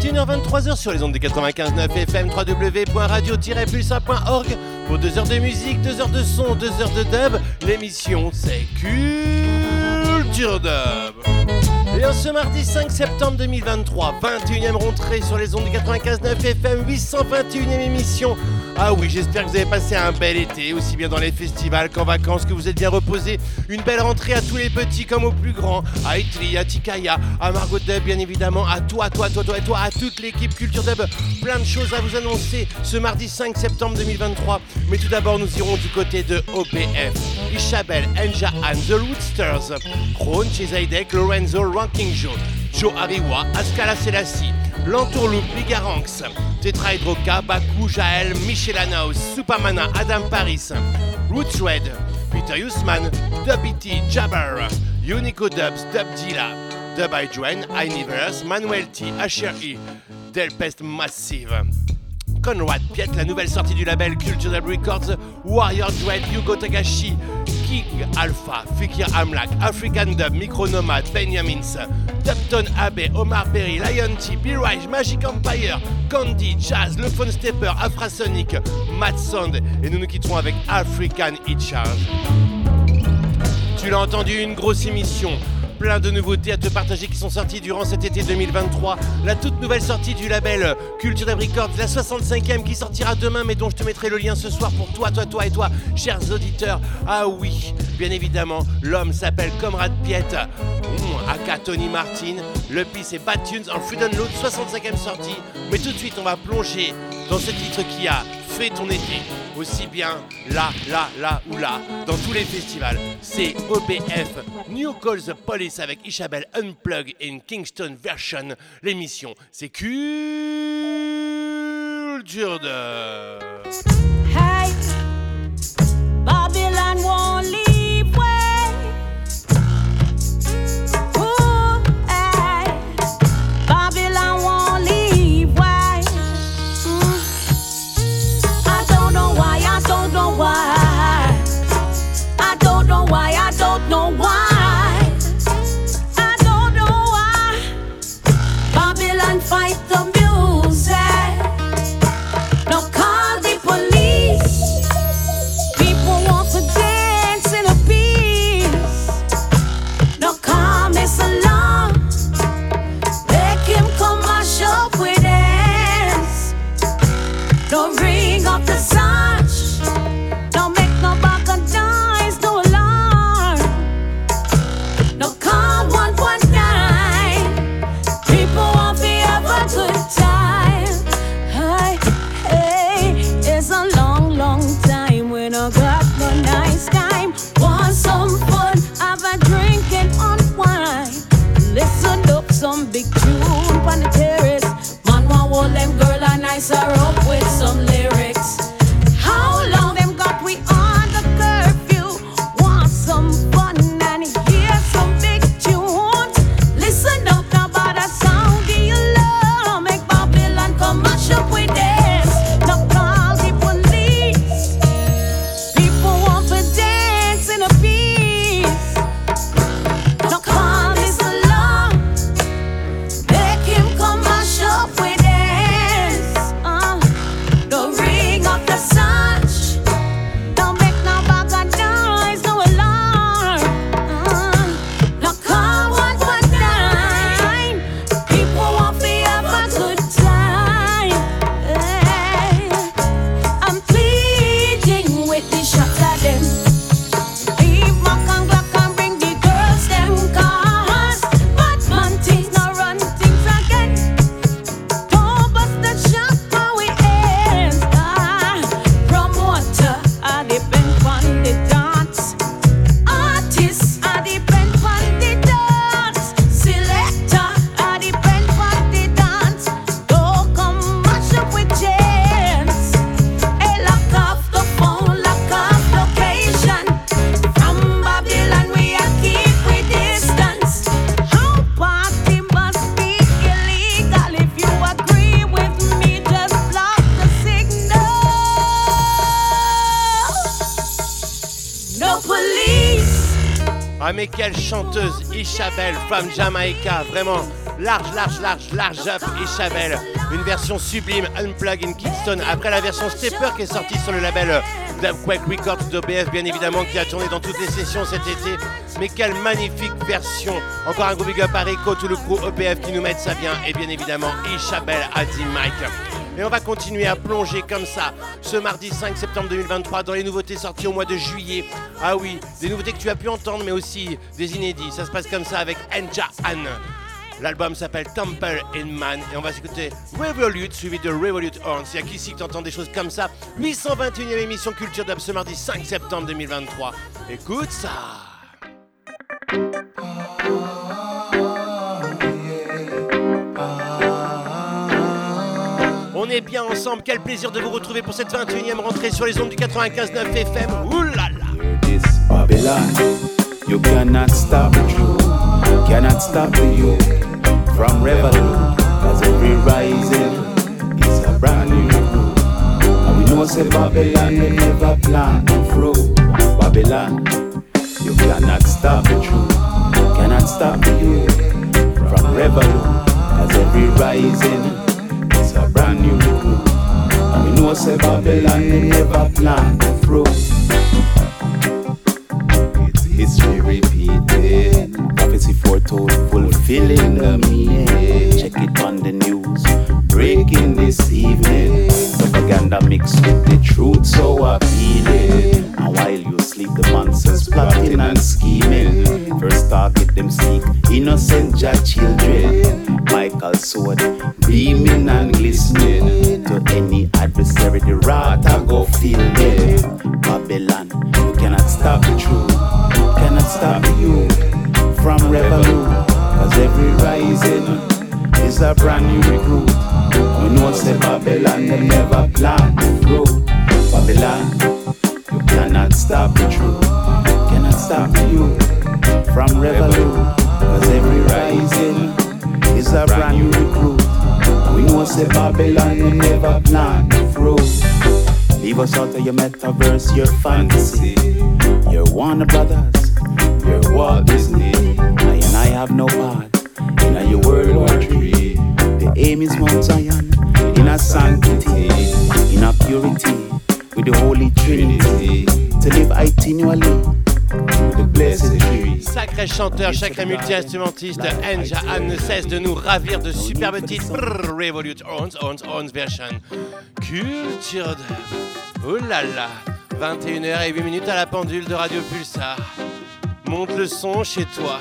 21h, 23h sur les ondes des 95.9 FM, www.radio-pulsa.org pour 2 heures de musique, 2 heures de son, 2 heures de dub. L'émission, c'est Culture Dub. Et en ce mardi 5 septembre 2023, 21e rentrée sur les ondes des 95.9 FM, 821e émission ah oui, j'espère que vous avez passé un bel été, aussi bien dans les festivals qu'en vacances, que vous êtes bien reposés. Une belle rentrée à tous les petits comme aux plus grands, à Itli, à Tikaya, à Margot Dub, bien évidemment, à toi, toi, toi, toi et toi, à toute l'équipe Culture Dub. Plein de choses à vous annoncer ce mardi 5 septembre 2023. Mais tout d'abord, nous irons du côté de OPF. Isabelle, Enja Anne, The Rootsters, Ron, Chezaidek, Lorenzo, Ranking Joe, Joe Ariwa, Askala Selassie, L'Entourloupe, Ligaranx, Tetrahydroka, Baku, Jaël, Michel Anaus, Supamana, Adam Paris, Roots Red, Peter Yusman, Dub E.T., Jabber, Unico Dubs, Dub Dilla, Dub Hydroen, Universe, Manuel T, HRE, Delpest Massive. Conrad Piet, la nouvelle sortie du label Culture Dub Records, Warrior Dread, Yugo Tagashi, King Alpha, Fikir Amlak, African Dub, Micronomad, Benjamins, Dubton Abbey, Omar Berry, Lion T, B-Rise, Magic Empire, Candy, Jazz, Le Phone Stepper, Afrasonic, Mad Sound, et nous nous quitterons avec African Hit Charge. Tu l'as entendu, une grosse émission plein de nouveautés à te partager qui sont sorties durant cet été 2023. La toute nouvelle sortie du label Culture Dub Records, la 65e qui sortira demain, mais dont je te mettrai le lien ce soir pour toi, toi, toi et toi, chers auditeurs. Ah oui, bien évidemment, l'homme s'appelle Comrade Piet, mmh, aka Tony Martin. Le pis c'est Bad Tunes en Free Download, 65e sortie. Mais tout de suite, on va plonger dans ce titre qui a fait ton été, aussi bien là, là, là ou là, dans tous les festivals. C'est OBF, New Call the Police avec Isabelle Unplug in Kingston version. L'émission, c'est Culture de... quelle chanteuse Isabelle, femme Jamaïca, vraiment Large, large, large, large up et Chavel. Une version sublime, Unplug in Kingston, après la version Stepper qui est sortie sur le label Dubquake Records d'OBF, bien évidemment, qui a tourné dans toutes les sessions cet été. Mais quelle magnifique version! Encore un gros big up à Rico, tout le crew EPF qui nous met ça bien, et bien évidemment Isabelle Adi Mike. Et on va continuer à plonger comme ça ce mardi 5 septembre 2023 dans les nouveautés sorties au mois de juillet. Ah oui, des nouveautés que tu as pu entendre, mais aussi des inédits. Ça se passe comme ça avec Enja Anne. L'album s'appelle Temple in Man et on va s'écouter Revolute suivi de Revolute Horns. Il y a qu'ici que tu entends des choses comme ça? 821e émission Culture Dub ce mardi 5 septembre 2023. Écoute ça. On est bien ensemble, quel plaisir de vous retrouver pour cette 21e rentrée sur les ondes du 95.9 FM. This Babylon, you cannot stop the truth, cannot stop youth from revolution. Cause every rising is a brand new recruit. And we know say Babylon they never plan to fruit. Babylon, you cannot stop the truth, cannot stop youth from revolution. Cause every rising is a brand new recruit. And we know say Babylon they never plan to fruit. History repeated. Prophecy foretold, fulfilling the meaning. Check it on the news. Breaking this evening. Propaganda mixed with the truth, so appealing. And while you sleep, the monsters plotting and scheming. First target them seek innocent Jah children. Michael sword beaming and glistening. To any adversary, the wrath I go feel. Babylon, you cannot stop the truth stop you from revolution. Cause every rising is a brand new recruit. We know say Babylon they never plan to fruit. Babylon, you cannot stop the truth. Cannot stop you from revolution. Cause every rising is a brand new recruit. We know say Babylon they never plan to fruit. Leave us out of your metaverse, your fantasy, your Warner Brothers, your Walt Disney. And I have no part in your World War III. The aim is Mount Zion in a sanctity, in a purity, with the Holy Trinity. To live itinerally through the blessed tree. Sacré chanteur, sacré multi-instrumentiste, Enja Anne ne cesse de nous ravir de superbes titres. Brrr, Revolute Horns, Horns, Horns version. Culture de... Oh là là 21h et 8 minutes à la pendule de Radio Pulsar. Monte le son chez toi.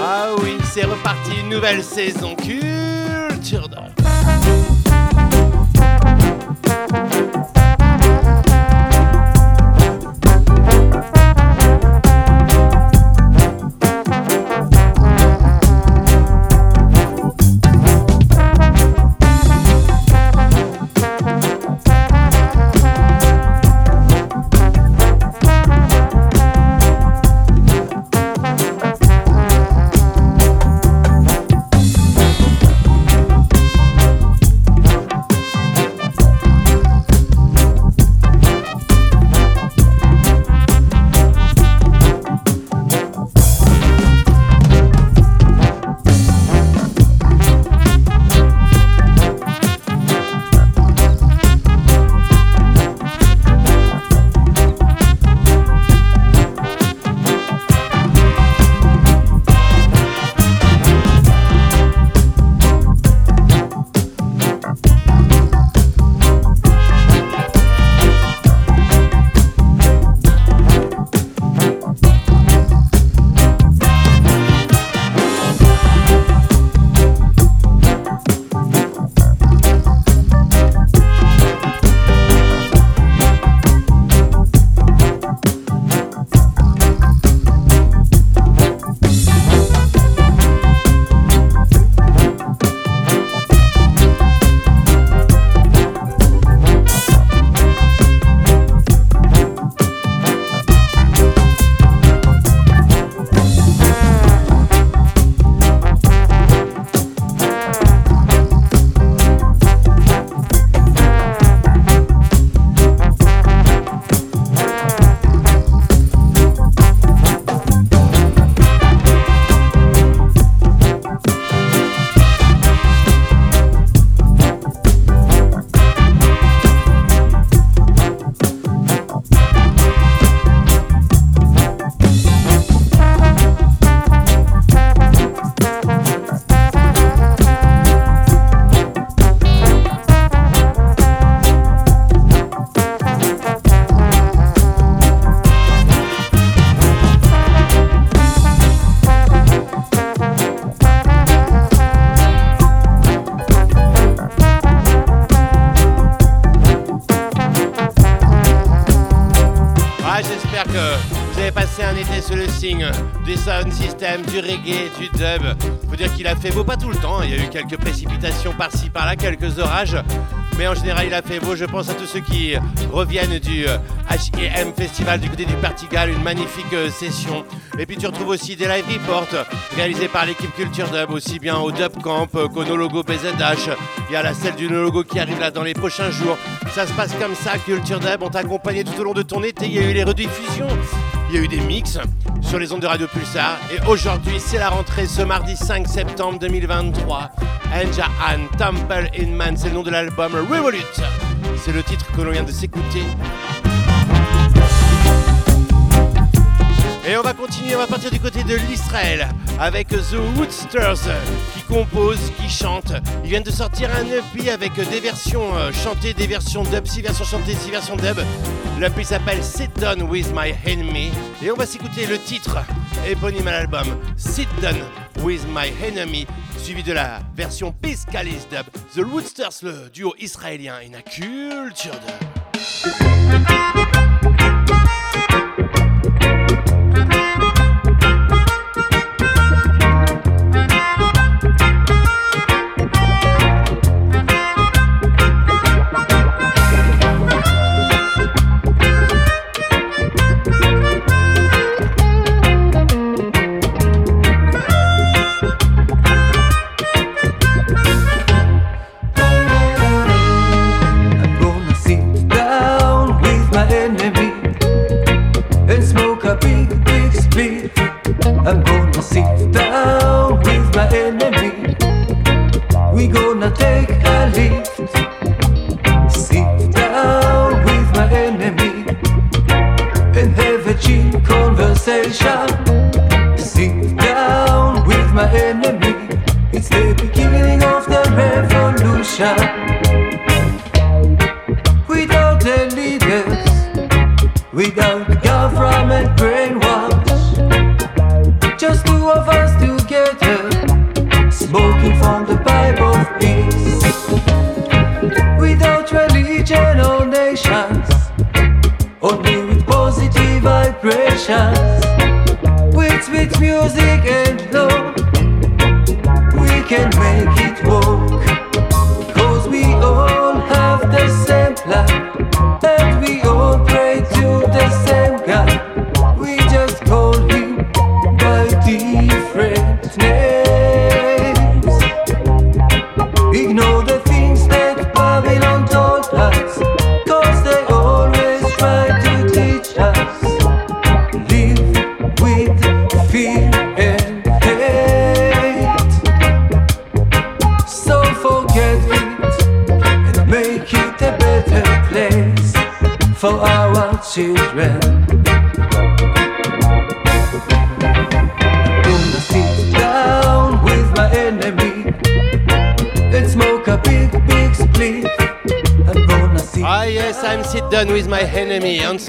Ah oui, c'est reparti, nouvelle saison. Culture de... Mais en général, il a fait beau. Je pense à tous ceux qui reviennent du H&M Festival du côté du Portugal, une magnifique euh, session. Et puis tu retrouves aussi des live reports réalisés par l'équipe Culture Dub, aussi bien au Dub Camp qu'au No Logo BZH. Il y a la celle du No Logo qui arrive là dans les prochains jours. Ça se passe comme ça, Culture Dub. On t'a accompagné tout au long de ton été. Il y a eu les rediffusions. Il y a eu des mix sur les ondes de Radio Pulsar. Et aujourd'hui, c'est la rentrée ce mardi 5 septembre 2023. Anja Ann Temple in Man, c'est le nom de l'album Revolute. C'est le titre que l'on vient de s'écouter. Et on va continuer, on va partir du côté de l'Israël avec The Woodsters qui composent, qui chantent. Ils viennent de sortir un EP avec des versions euh, chantées, des versions dub, 6 versions chantées, 6 versions dub. L'EP s'appelle Sit Down With My Enemy et on va s'écouter le titre éponyme à l'album Sit Down With My Enemy suivi de la version Piscalis dub. The Woodsters, le duo israélien, une culture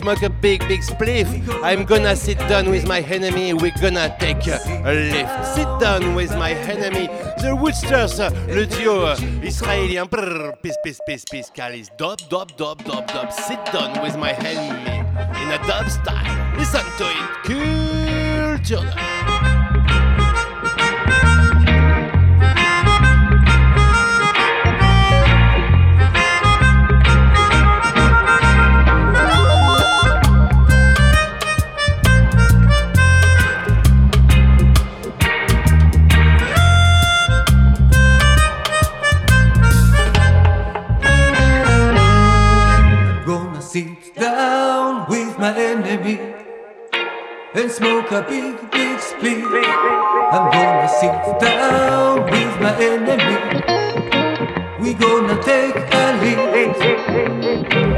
smoke a big, big spliff. I'm gonna sit down with my enemy. We're gonna take a lift. Sit down with my enemy. The Woodsters, uh, le duo uh, israélien. Peace, peace, peace, peace, Calis. Dub, dub, dub, dub, dub. Sit down with my enemy in a dub style. Listen to it. Culture. And smoke a big, big spliff. I'm gonna sit down with my enemy. We gonna take a lead.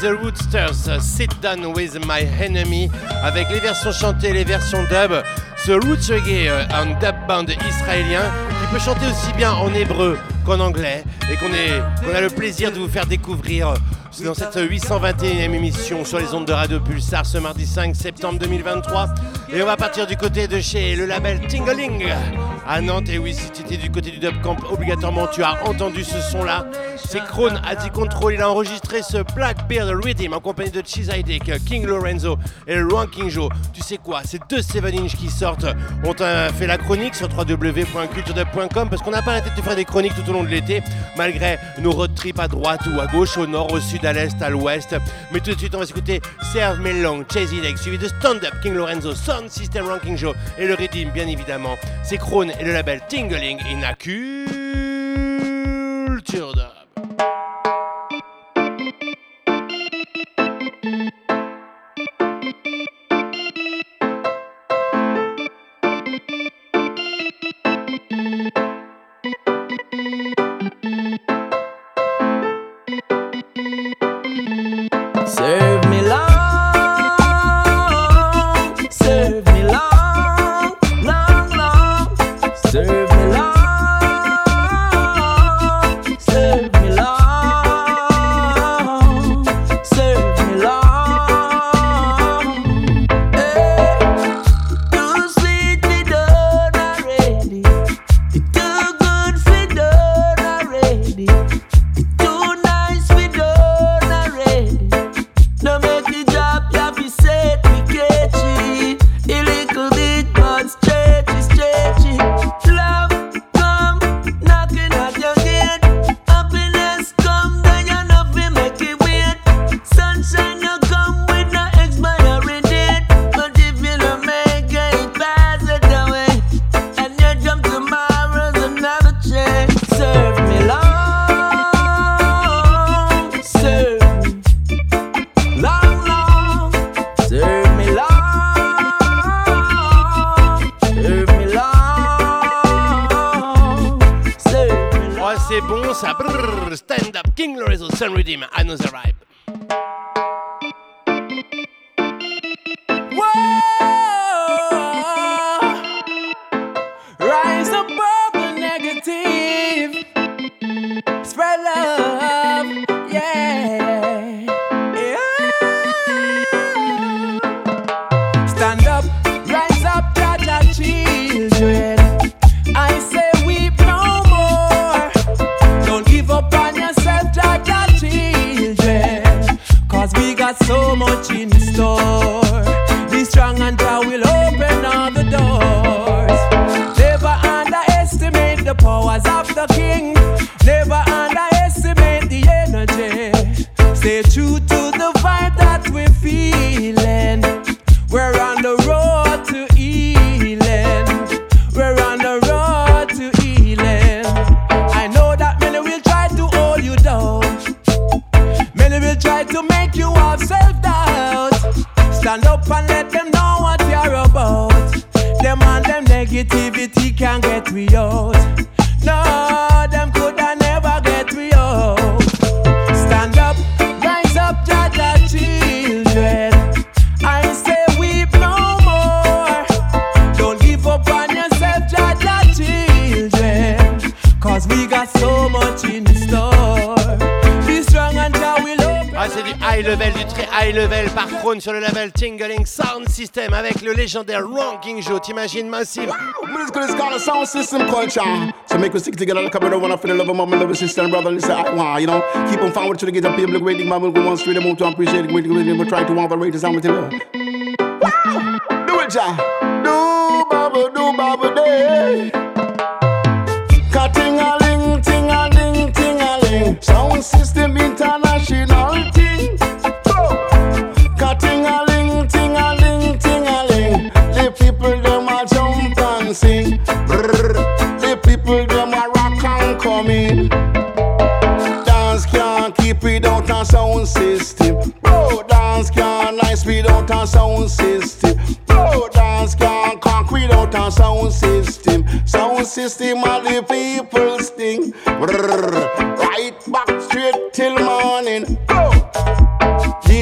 The Rootsters, Sit Down with My Enemy, avec les versions chantées, les versions dub. Ce Roots Reggae, un dub band israélien qui peut chanter aussi bien en hébreu qu'en anglais et qu'on qu'on a le plaisir de vous faire découvrir dans cette 821e émission sur les ondes de Radio Pulsar ce mardi 5 septembre 2023. Et on va partir du côté de chez le label Tingling à Nantes. Et oui, si tu étais du côté du Dub Camp, obligatoirement tu as entendu ce son-là. C'est Krone dit Control. Il a enregistré ce Blackbeard Rhythm en compagnie de Cheese King Lorenzo et le Ranking Joe. Tu sais quoi Ces deux 7 inch qui sortent. On t'a fait la chronique sur www.culturedub.com parce qu'on n'a pas la tête de faire des chroniques tout au long de l'été, malgré nos road trips à droite ou à gauche, au nord, au sud, à l'est, à l'ouest. Mais tout de suite, on va s'écouter Serve Me Long, Chase Deck, suivi de Stand Up, King Lorenzo, Sound System Ranking Joe et le Redeem, bien évidemment. C'est Krone et le label Tingling in avec le légendaire Ranking Joe. T'imagines massive? Musical is called a sound system culture. So make us stick together like a brother, wanna feel the love of mama, love sister and brother. Say, I want, you know, keep on forward to the gate of people, waiting, mama, go on straight, them to appreciate it, waiting, waiting, try to operate the sound with you.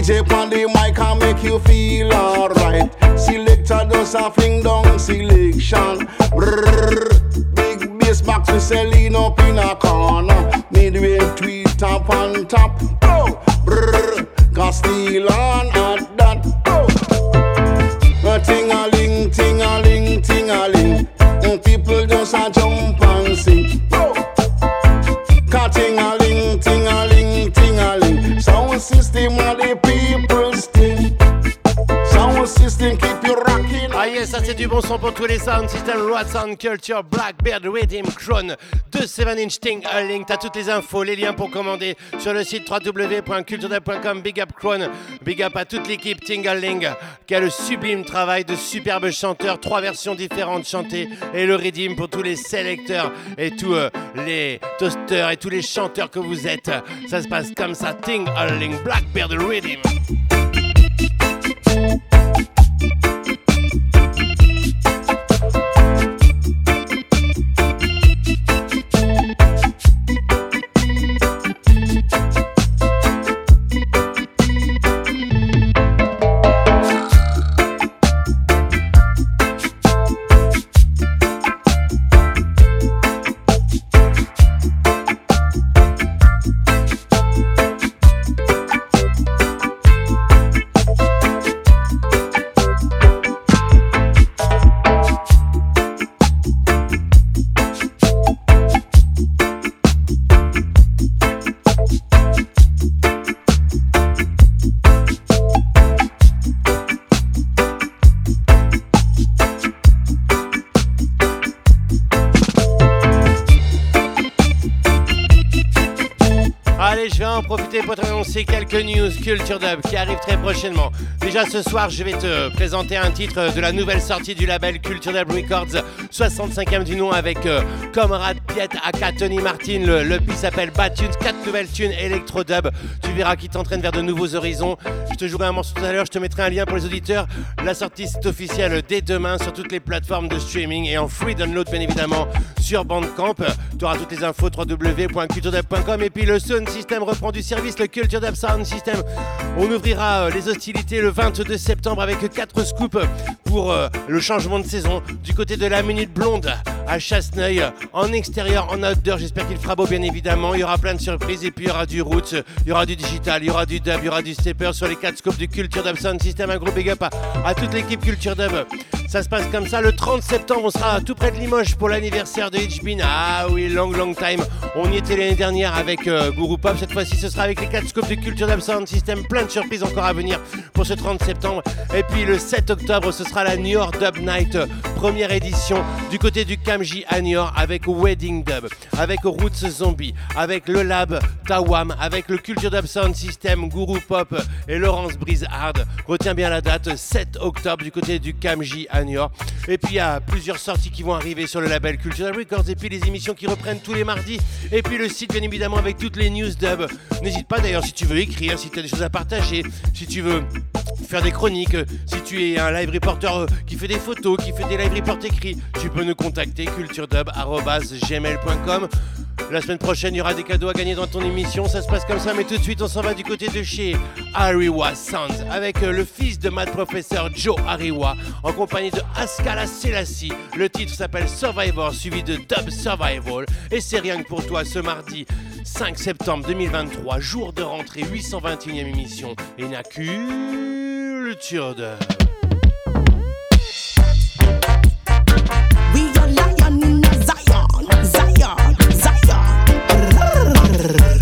DJ on the mic can make you feel alright. Selector does a fling down selection. Brrr, big bass box with Celine up in a corner. Midway tweet top on top. Oh, brrr, Castile on at du bon son pour tous les sound systems, Rod Sound Culture, Blackbeard, Rhythm, Krone, 2 7 inch Ting, a link, t'as toutes les infos, les liens pour commander sur le site www.culturedub.com, big up Krone, big up à toute l'équipe Tingaling, qui a le sublime travail de superbes chanteurs, trois versions différentes chantées, et le Rhythm pour tous les sélecteurs et tous euh, les toasters et tous les chanteurs que vous êtes. Ça se passe comme ça, Tingaling, Blackbeard, Rhythm. Quelques news Culture Dub qui arrivent très prochainement. Déjà ce soir, je vais te présenter un titre de la nouvelle sortie du label Culture Dub Records, 65e du nom avec euh, Comrade Aka Tony Martin. Le, le s'appelle Bad Tunes, 4 nouvelles tunes Electro Dub. Tu verras qui t'entraîne vers de nouveaux horizons. Je te jouerai un morceau tout à l'heure, je te mettrai un lien pour les auditeurs. La sortie c'est officielle dès demain sur toutes les plateformes de streaming et en free download bien évidemment sur Bandcamp. Tu auras toutes les infos www.culturedub.com et puis le Sound System reprend du service, le Culture Dub Sound System. On ouvrira euh, les hostilités le 22 septembre avec 4 scoops pour euh, le changement de saison du côté de la Minute Blonde à Chasseneuil en extérieur, en outdoor. J'espère qu'il fera beau bien évidemment. Il y aura plein de surprises et puis il y aura du roots, il y aura du digital, il y aura du dub, il y aura du stepper sur les 4 scopes du Culture Dub Sound System. Un gros big up à, toute l'équipe Culture Dub. Ça se passe comme ça. Le 30 septembre, on sera tout près de Limoges pour l'anniversaire de HBin. Ah oui, long, long time. On y était l'année dernière avec euh, Guru Pop. Cette fois-ci, ce sera avec les 4 scopes du Culture Dub Sound System. Plein de surprises encore à venir pour ce 30 septembre. Et puis le 7 octobre, ce sera la New York Dub Night, euh, première édition du côté du Kamji à New York avec Wedding Dub, avec Roots Zombie, avec le Lab Tawam, avec le Culture Dub Sound System, Guru Pop et Laurence Hard. Retiens bien la date, 7 octobre du côté du Kamji à New York. Et puis il y a plusieurs sorties qui vont arriver sur le label Cultural Records et puis les émissions qui reprennent tous les mardis et puis le site bien évidemment avec toutes les news dub. N'hésite pas d'ailleurs si tu veux écrire, si tu as des choses à partager, si tu veux faire des chroniques, si tu es un live reporter euh, qui fait des photos, qui fait des live reports écrits, tu peux nous contacter La semaine prochaine, il y aura des cadeaux à gagner dans ton émission. Ça se passe comme ça, mais tout de suite, on s'en va du côté de chez Ariwa Sounds avec euh, le fils de Mad Professor Joe Ariwa en compagnie de Askala Selassie. Le titre s'appelle Survivor, suivi de Dub Survival. Et c'est rien que pour toi ce mardi 5 septembre 2023, jour de rentrée, 821e émission. Et n'a culture de. We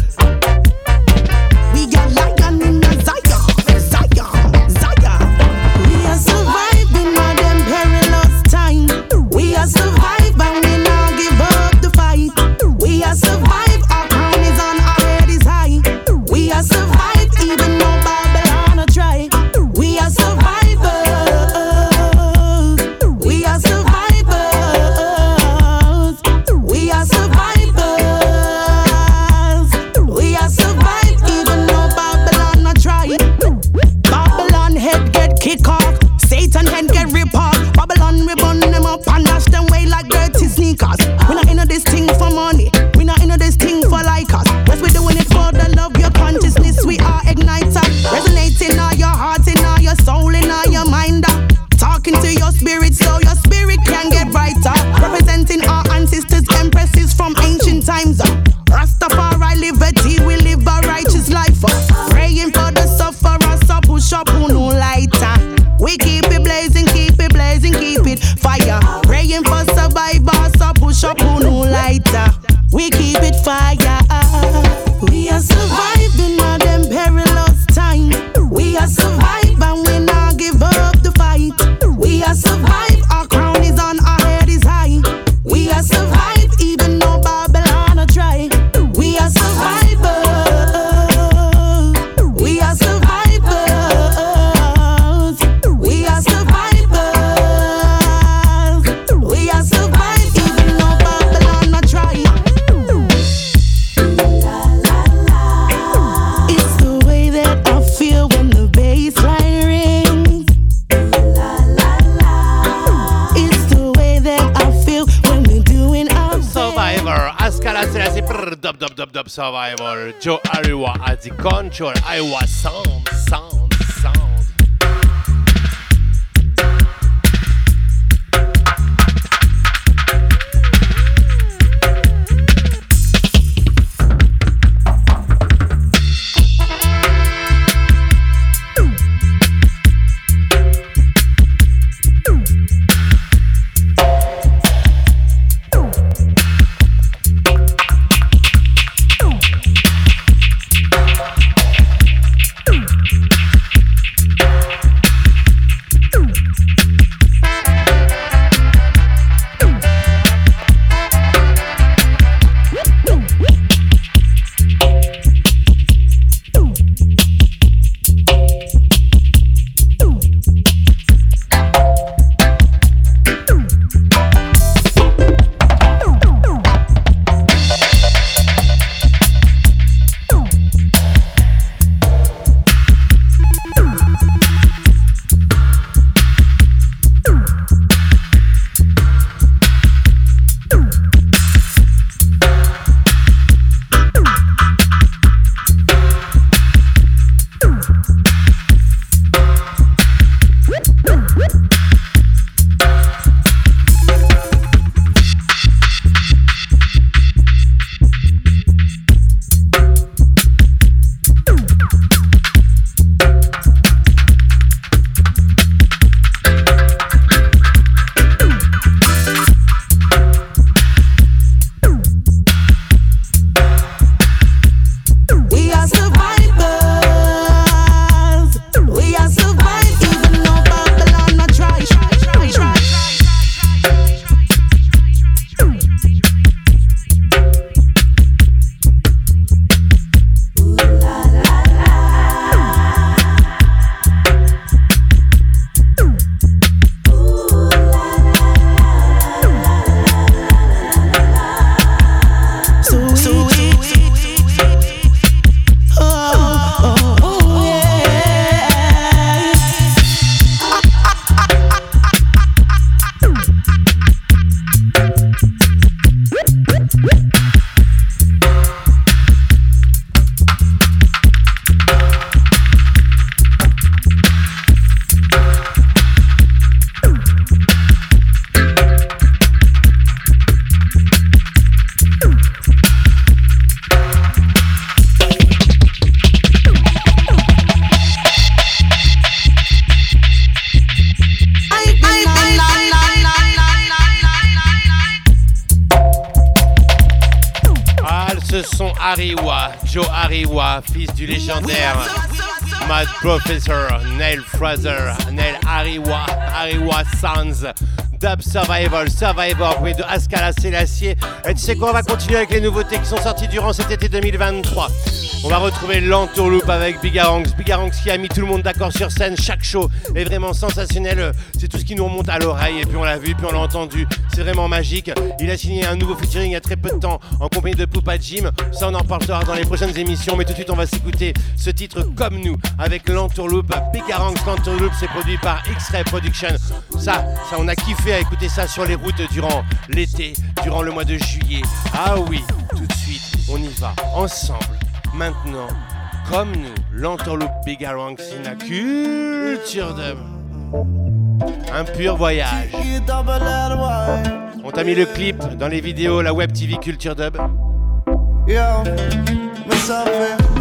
Dub Survival, Joe Ariwa at the control, Iowa Sound, Sound. Survivor, oui, de Ascala Sélassier. Et tu sais quoi, on va continuer avec les nouveautés qui sont sorties durant cet été 2023. On va retrouver l'entourloupe avec Bigaranx. Bigaranx qui a mis tout le monde d'accord sur scène. Chaque show est vraiment sensationnel. C'est tout ce qui nous remonte à l'oreille. Et puis on l'a vu, puis on l'a entendu. C'est vraiment magique. Il a signé un nouveau featuring il y a très peu de temps en compagnie de Poupa Jim. Ça, on en parlera dans les prochaines émissions. Mais tout de suite, on va s'écouter ce titre comme nous avec l'entourloupe. Bigaranx, l'entourloupe, c'est produit par X-Ray Production. Ça, ça, on a kiffé à écouter ça sur les routes durant l'été, durant le mois de juillet. Ah oui, tout de suite, on y va ensemble maintenant, comme nous, l'entourloupe Bigarang la culture de... Un pur voyage. On t'a mis le clip dans les vidéos, la web TV Culture Dub. eu me salvei.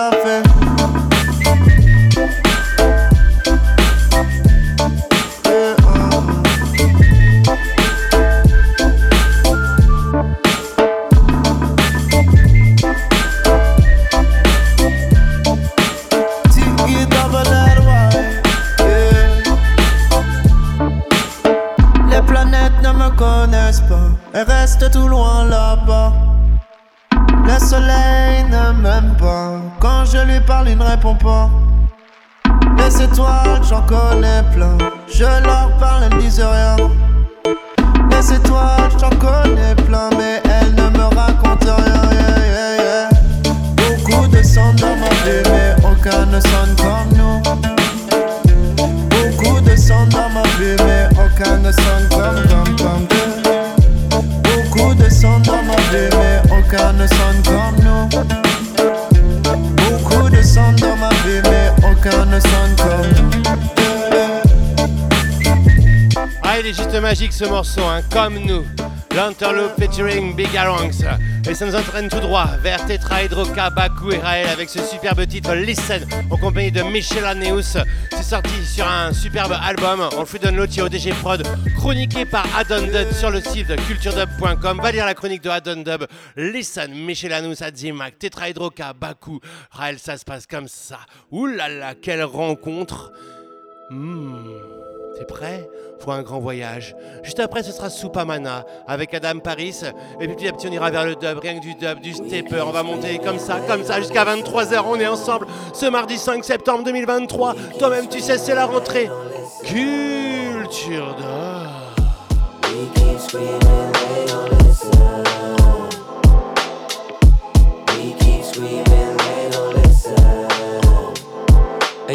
something j'en connais plein. Je leur parle, elles disent rien. Les étoiles, j'en connais plein, magique ce morceau, hein, comme nous. L'Interloop featuring Big Aronx. Et ça nous entraîne tout droit vers Tetra Hydroca, Baku et Raël avec ce superbe titre Listen en compagnie de Michel Aneus. C'est sorti sur un superbe album en free download chez ODG Prod, chroniqué par Adon Dub sur le site culturedub.com. Va lire la chronique de Adon Dub. Listen, Michel Aneus, Adzimac, Tetra Hydroca, Baku, Raël, ça se passe comme ça. Ouh là là, quelle rencontre! Hmm. T'es prêt? Pour un grand voyage Juste après, ce sera Soupamana avec Adam Paris. Et puis petit à petit, on ira vers le dub, rien que du dub, du stepper. On va monter comme ça, comme ça, jusqu'à 23h. On est ensemble ce mardi 5 septembre 2023. Toi-même, tu sais, c'est la rentrée. Culture Hey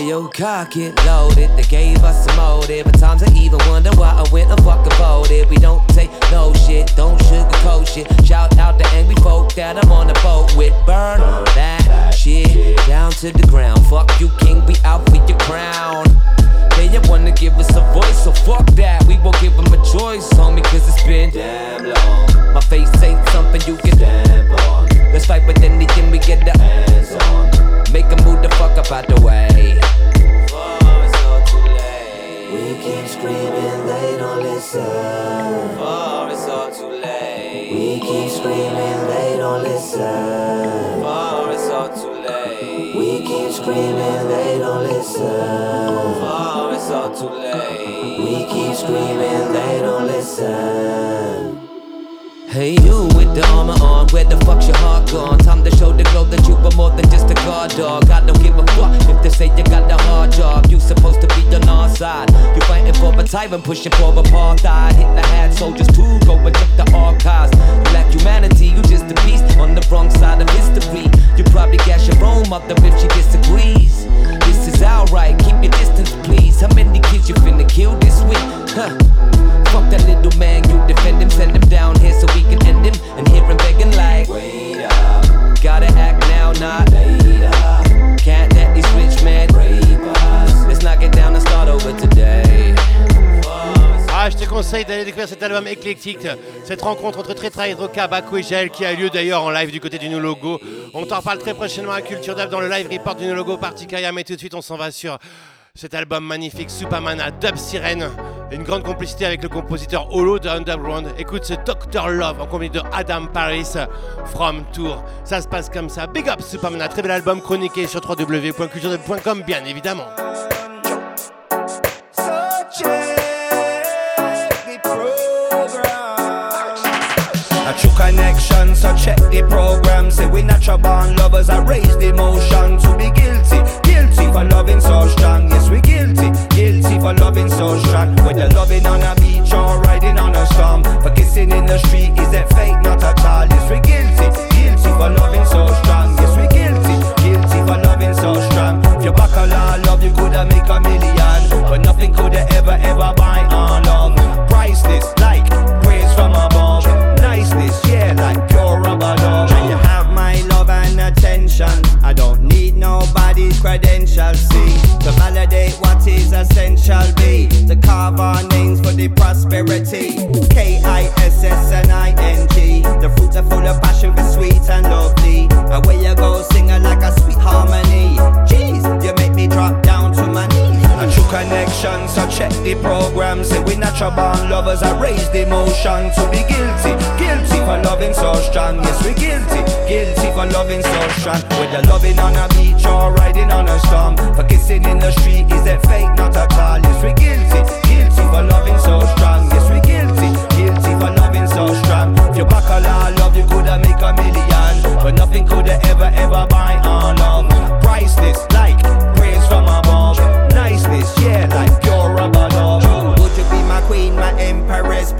yo, cock it, loaded. They gave us some motive. At times I even wonder why I went and fucking voted. We don't take no shit, don't sugarcoat shit. Shout out the angry folk that I'm on the boat with. Burn that shit down to the ground. Fuck you, king, we out for your crown. They wanna give us a voice, so fuck that. We won't give them a choice, homie, cause it's been damn long. My face ain't something you can damn on. Let's fight with anything we get the hands on. Make them move the fuck up out the way. We keep screaming, they don't listen. Far it's all too late. We keep screaming, they don't listen. Far it's all too late. We keep screaming, they don't listen. Far it's all too late. We keep screaming, they don't listen. Hey you with the armor on, where the fuck's your heart gone? Time to show the globe that you were more than just a guard dog. I don't give a fuck if they say you got the hard job. You supposed to be on our side. You fighting for a tyrant, pushing for apartheid. Hit the hat soldiers too, go and check the archives. You lack humanity, you just a beast on the wrong side of history. You probably gas your own mother if she disagrees. This is alright, keep your distance, please. How many kids you finna kill this week? Huh. Fuck that little man, you defend him, send him down here so we can end him. And hear him begging like, Wait up, gotta act now, not later. Can't let these rich men Rape us. Let's knock it down and start over today. Ah, je te conseille d'aller découvrir cet album éclectique, cette rencontre entre Tretra Hydroca, Baku et Jael qui a lieu d'ailleurs en live du côté du No Logo. On t'en reparle très prochainement à Culture Dub dans le live report du No Logo Party Kaya, mais tout de suite on s'en va sur cet album magnifique Supermana Dub Sirene. Une grande complicité avec le compositeur Holo de Underground. Écoute ce Dr Love en compagnie de Adam Paris From Tour. Ça se passe comme ça. Big up Supermana, très bel album chroniqué sur www.culturedub.com bien évidemment. For loving so strong. Whether loving on a beach or riding on a storm. For kissing in the street, is that fake? Not at all. Yes, we guilty. Guilty for loving so strong. Yes, we guilty. Guilty for loving so strong. If you back a lot, love you coulda make a million. But nothing coulda ever, ever buy on long. Priceless, like praise from above. Niceness, yeah, like pure rubber dog. And you have my love and attention. I don't need to validate what is essential be to carve our names for the prosperity. K I S S N I N G. The fruits are full of passion for sweet and lovely. Away you go, singing like a sweet harmony. Jeez, you make me drop the program. Say we natural born lovers. I raise the emotion to be guilty, guilty for loving so strong. Yes, we guilty, guilty for loving so strong. Whether loving on a beach or riding on a storm, for kissing in the street is that fake, not a call. Yes, we guilty, guilty for loving so strong. Yes, we guilty, guilty for loving so strong. If you back a love, you coulda make a million, but nothing coulda ever ever buy our love. Priceless, like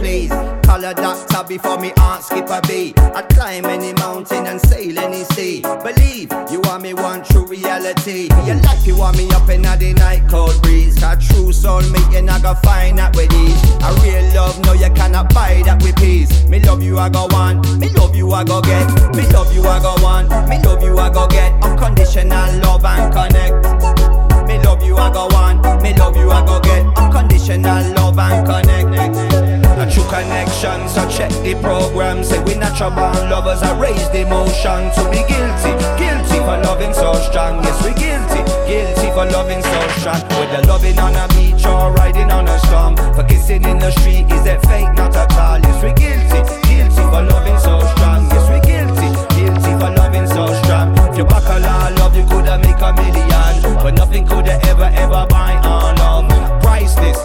Call a doctor before me aunt skip a beat. I climb any mountain and sail any sea. Believe you are me one true reality. Your life you want me up in the night cold breeze. Got true soul mate you not gonna find that with ease. A real love no you cannot buy that with peace. Me love you I go want, me love you I go get. Me love you I go want, me love you I go get. Unconditional love and connect. Me love you, I go want. Me love you, I go get unconditional love and connect. True connection, so check the program. Say we natural born lovers. I raise the emotion to be guilty, guilty for loving so strong. Yes, we guilty, guilty for loving so strong. Whether loving on a beach or riding on a storm, for kissing in the street is it fake, not a call. Yes, we guilty, guilty for loving so strong. Yes, we guilty, guilty for loving so strong. If you back a law, love you coulda make a million, but nothing coulda ever ever buy our love. Priceless,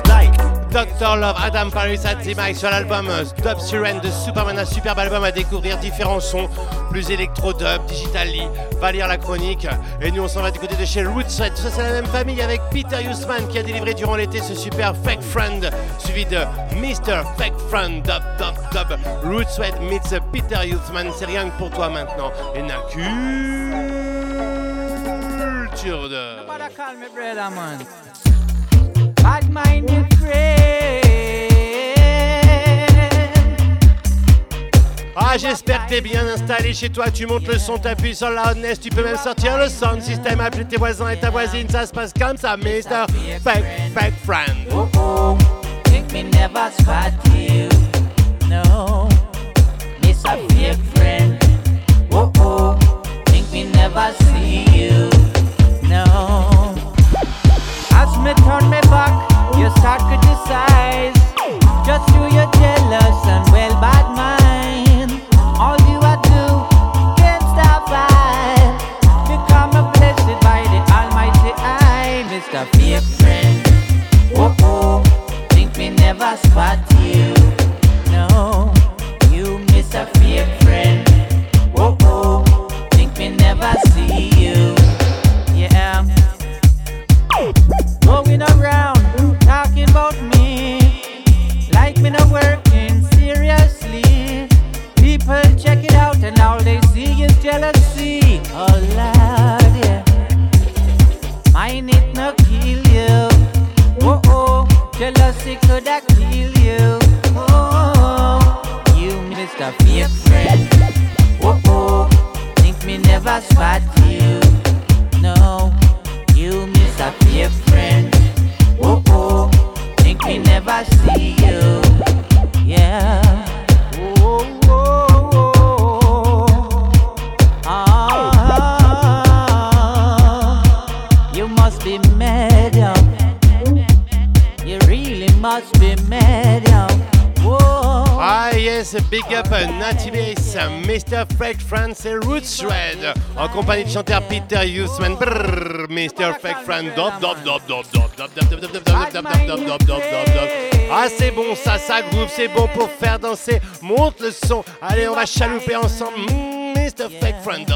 Dr. Love, Adam Paris mic sur l'album euh, Dub Siren de Superman, un superbe album à découvrir, différents sons, plus électro-dub, digitally, va lire la chronique. Et nous on s'en va du côté de chez tout ça c'est la même famille avec Peter Hussman qui a délivré durant l'été ce super Fake Friend, suivi de Mr. Fake Friend, Dub Dub Dub, Rootswet meets Peter Hussman, c'est rien que pour toi maintenant. Et na culture de... Ah, j'espère que t'es bien installé chez toi. Tu montes le son, t'appuies sur la loudness. Tu peux même sortir le sound system, appeler tes voisins et ta voisine. Ça se passe comme ça, Mr. Fake, fake friend. Oh oh, think me never spot you. No, a fake friend. Oh oh, think me never see you. chanteur Peter Hughesman, Mr. Fake Friend, ah c'est bon ça, ça c'est bon pour faire danser, monte le son, allez on va chalouper ensemble, Mr. Fake Friend,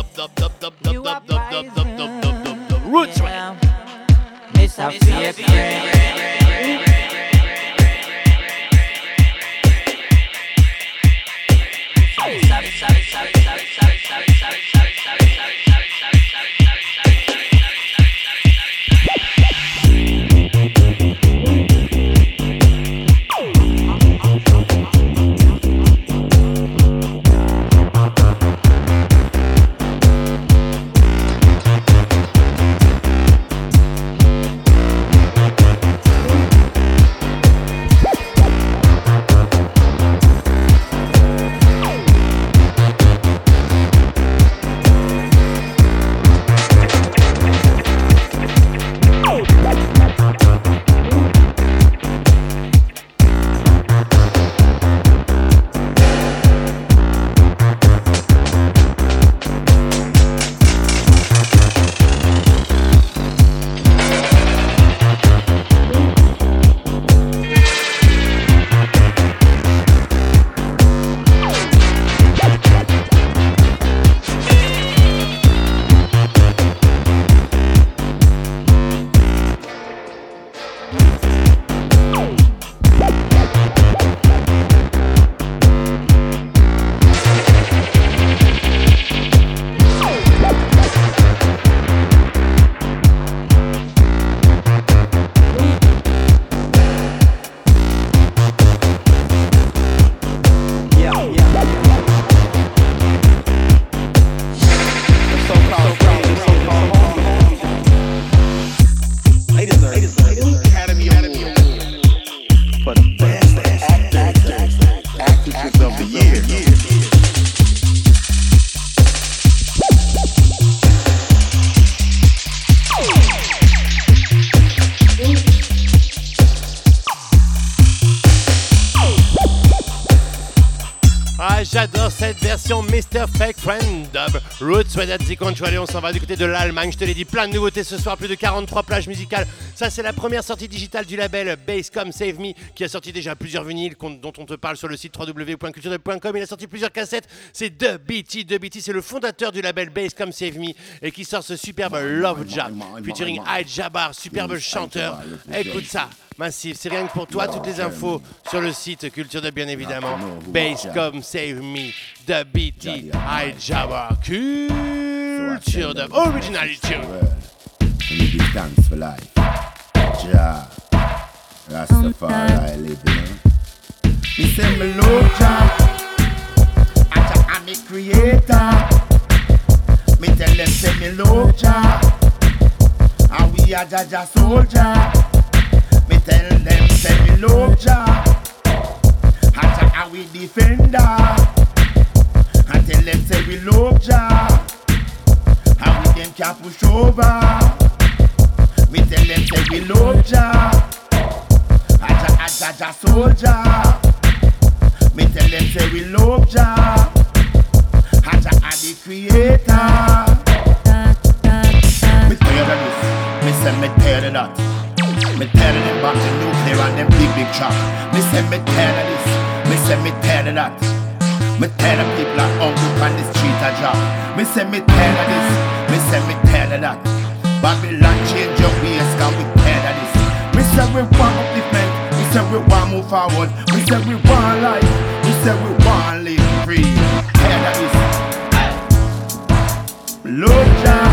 J'adore cette version Mr. Fake Friend Dub. Roots, Wedadzi Concho. Allez, on s'en va du côté de l'Allemagne. Je te l'ai dit, plein de nouveautés ce soir, plus de 43 plages musicales. Ça, c'est la première sortie digitale du label Basscom Save Me, qui a sorti déjà plusieurs vinyles dont on te parle sur le site www.culturedub.com. Il a sorti plusieurs cassettes. C'est The BT. The BT, c'est le fondateur du label Basscom Save Me et qui sort ce superbe Love Jam, featuring Hyde Jabbar, superbe chanteur. Écoute ça. Massif, c'est rien que pour toi, toutes les infos sur le site Culture de bien évidemment. Basscom Save Me, The BT, Hyde Jabbar, Culture de Originality. Rastafari living. Me say me love Jah, Jah am me creator. Me tell them say me love Jah, and we are Jah soldier. Tell them say me love Jah, and Jah are we defender. And tell them say we love Jah, and we them can't push over. Me tell them say we love Jah. Aja aja aja soldier. Me tell them say we love Jah. Aja a the creator. Me tired of this. Me say me tired of that Me of them back to nuclear and them big big truck Me say me of this Me say me of that me tired of people are hungry on the street a job. Me say me of this. Me say me of that. Babylon change your ways, cause we of this. Me say we want upliftment. Me say we want move forward. Me say we want life. Me say we want live free. Of this. Lord Jah,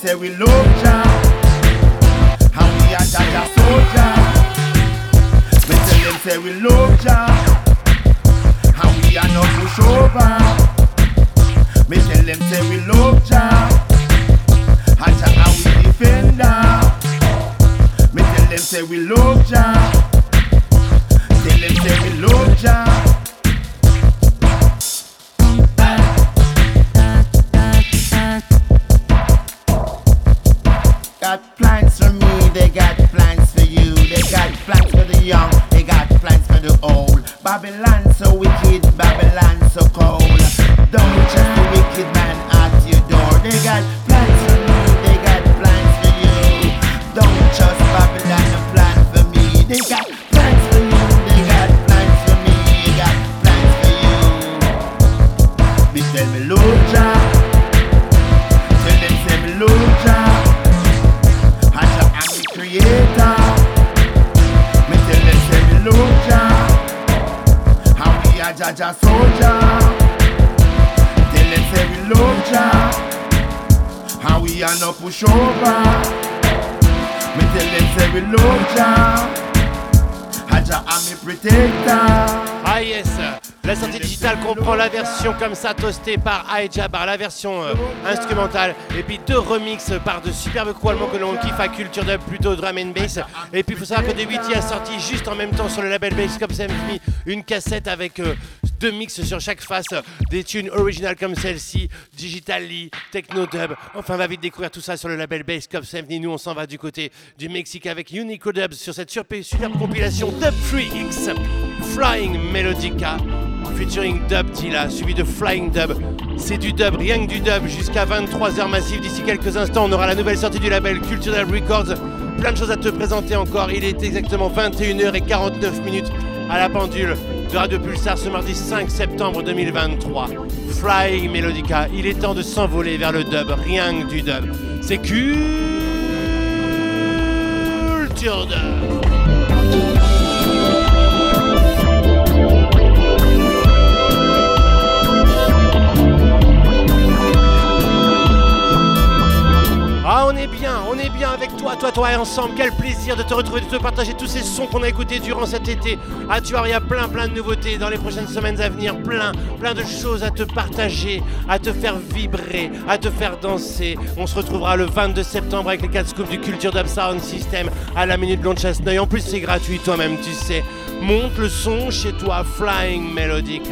say we love Jah. And we are Jah Jah soldier. Me tell them say we love Jah And we are no pushover Me tell them say we love Jah And Jah are we defender. Me tell them say we love Jah Tell them say we love Jah They got plans for me, they got plans for you. They got plans for the young, they got plans for the old. Babylon so wicked, Babylon so cold. Don't trust the wicked man at your door. They got plans for me, they got plans for you. Don't trust Babylon, a plan for me. They got Jah soldier. Tell them say we love Jah. And we are no pushover. Me tell them say we love Jah. And am the protector. Ah yes La sortie digitale comprend la version comme ça toastée par Hyde Jabbar, la version euh, instrumentale, et puis deux remixes par de superbes crews allemands que l'on kiffe à Culture Dub, plutôt drum and bass. Et puis il faut savoir que The a sorti juste en même temps sur le label Bass Symphony une cassette avec euh, deux mix sur chaque face, des tunes originales comme celle-ci, Digitally, Techno Dub. Enfin, va vite découvrir tout ça sur le label Bass Symphony. Nous, on s'en va du côté du Mexique avec Unico Dubs sur cette superbe compilation Dub 3X Flying Melodica featuring Dub Tila, suivi de Flying Dub. C'est du dub, rien que du dub, jusqu'à 23h massif. D'ici quelques instants, on aura la nouvelle sortie du label Cultural Records. Plein de choses à te présenter encore. Il est exactement 21h49 minutes à la pendule de Radio Pulsar ce mardi 5 septembre 2023. Flying Melodica, il est temps de s'envoler vers le dub, rien que du dub. C'est Culture Dub. Ah, on est bien, on est bien avec toi, toi, toi et ensemble. Quel plaisir de te retrouver, de te partager tous ces sons qu'on a écoutés durant cet été. Ah, tu vois, il y a plein, plein de nouveautés dans les prochaines semaines à venir. Plein, plein de choses à te partager, à te faire vibrer, à te faire danser. On se retrouvera le 22 septembre avec les 4 scoops du Culture Dub Sound System à la Minute Blonde Chasseneuil. En plus, c'est gratuit toi-même, tu sais. Monte le son chez toi, Flying Melodica.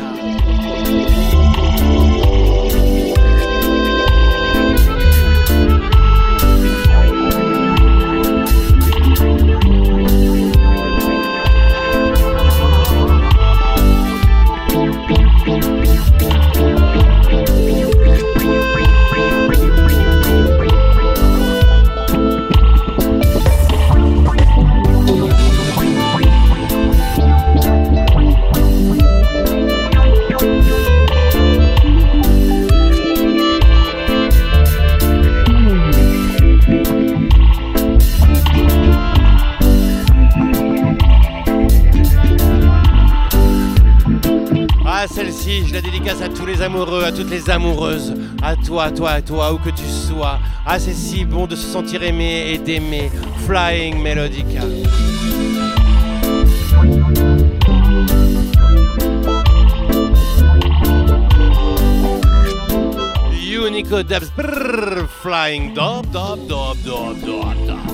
Amoureux, à toutes les amoureuses, à toi, à toi, à toi, où que tu sois. Ah, c'est si bon de se sentir aimé et d'aimer. Flying Melodica. Unico Dubs, Flying Dub, Dub, Dub.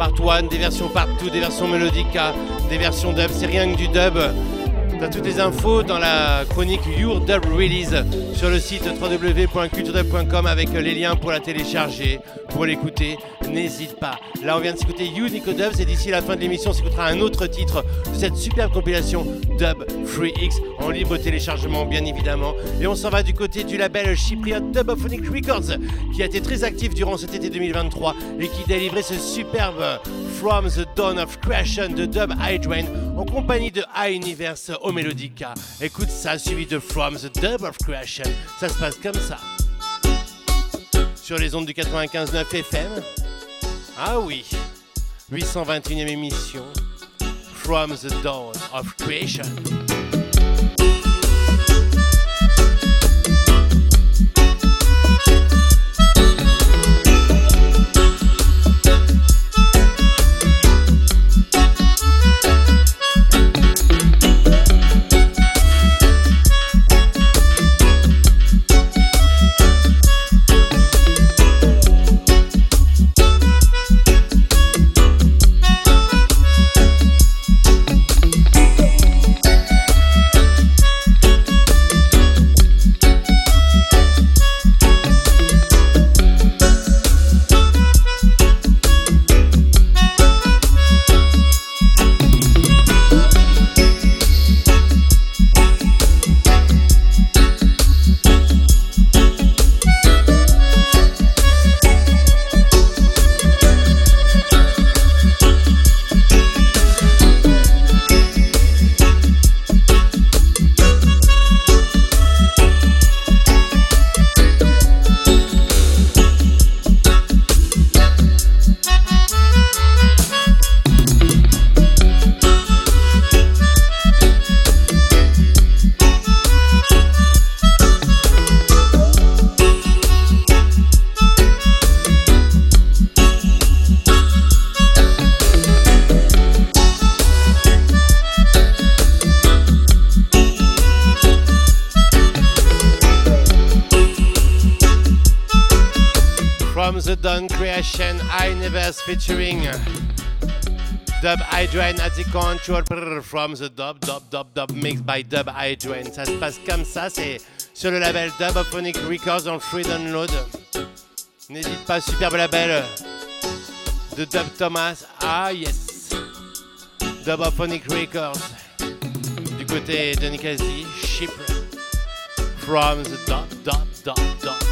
Part 1, des versions part 2, des versions melodica, des versions dub. C'est rien que du dub. T'as toutes les infos dans la chronique Your Dub Release sur le site www.culturedub.com avec les liens pour la télécharger, pour l'écouter. N'hésite pas. Là, on vient de s'écouter You Nico Dubs et d'ici la fin de l'émission, on s'écoutera un autre titre de cette superbe compilation Dub 3X libre téléchargement, bien évidemment. Et on s'en va du côté du label chypriote Dubophonic Records qui a été très actif durant cet été 2023 et qui délivrait ce superbe From the Dawn of Creation de Dub Hydrain en compagnie de High Universe au Melodica. Écoute ça, suivi de From the Dub of Creation. Ça se passe comme ça. Sur les ondes du 95.9 FM. Ah oui, 821e émission. From the Dawn of Creation. Featuring Dub Hydroin at the control from the Dub Dub Dub Dub mixed by Dub Hydroin. Ça se passe comme ça, c'est sur le label Dubophonic Records en free download. N'hésite pas, superbe label de Dub Thomas. Ah yes, Dubophonic Records. Du côté de Nikazi, Ship from the Dub Dub Dub Dub.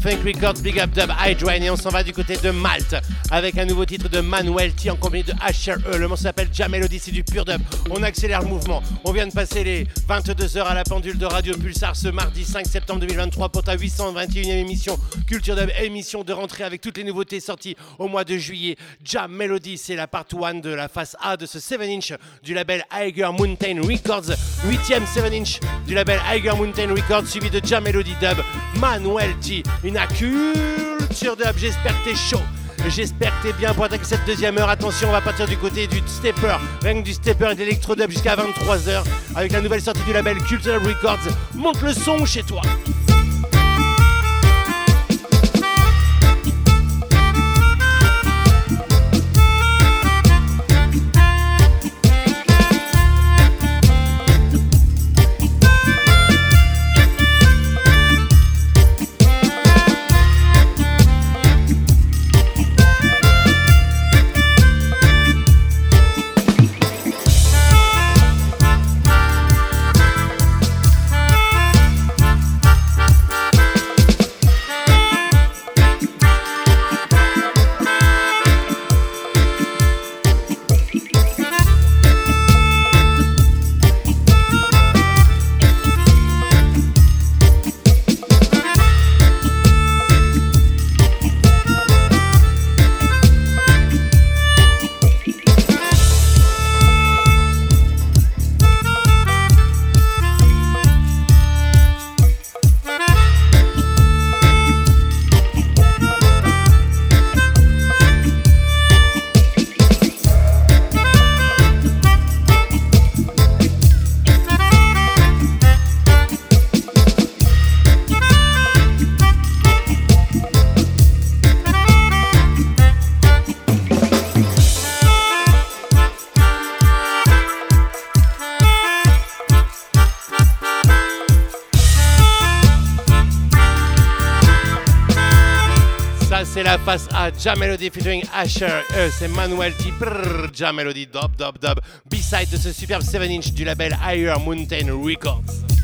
Funk Records, Big Up Dub, Hydroin et on s'en va du côté de Malte avec un nouveau titre de Manuel T en compagnie de HRE. Le morceau s'appelle Jamelody, c'est du pur dub. On accélère le mouvement. On vient de passer les 22h à la pendule de Radio Pulsar ce mardi 5 septembre 2023 pour ta 821e émission Culture Dub, émission de rentrée avec toutes les nouveautés sorties au mois de juillet. Jam Melody, c'est la part 1 de la face A de ce 7 inch du label Higher Mountain Records. 8ème 7 inch du label Higher Mountain Records, suivi de Jam Melody Dub, Manuel T. Une culture dub, j'espère que t'es chaud. J'espère que t'es bien pour attaquer cette deuxième heure. Attention, on va partir du côté du stepper, rien du stepper et de l'électro-dub jusqu'à 23h avec la nouvelle sortie du label Culture Records. Monte le son chez toi. Face A. Jam Melody featuring Asher. Eux, c'est Manuel T. Brrr, Jam Melody. Dub, dub, dub. B-side de ce superbe 7-inch du label Higher Mountain Records.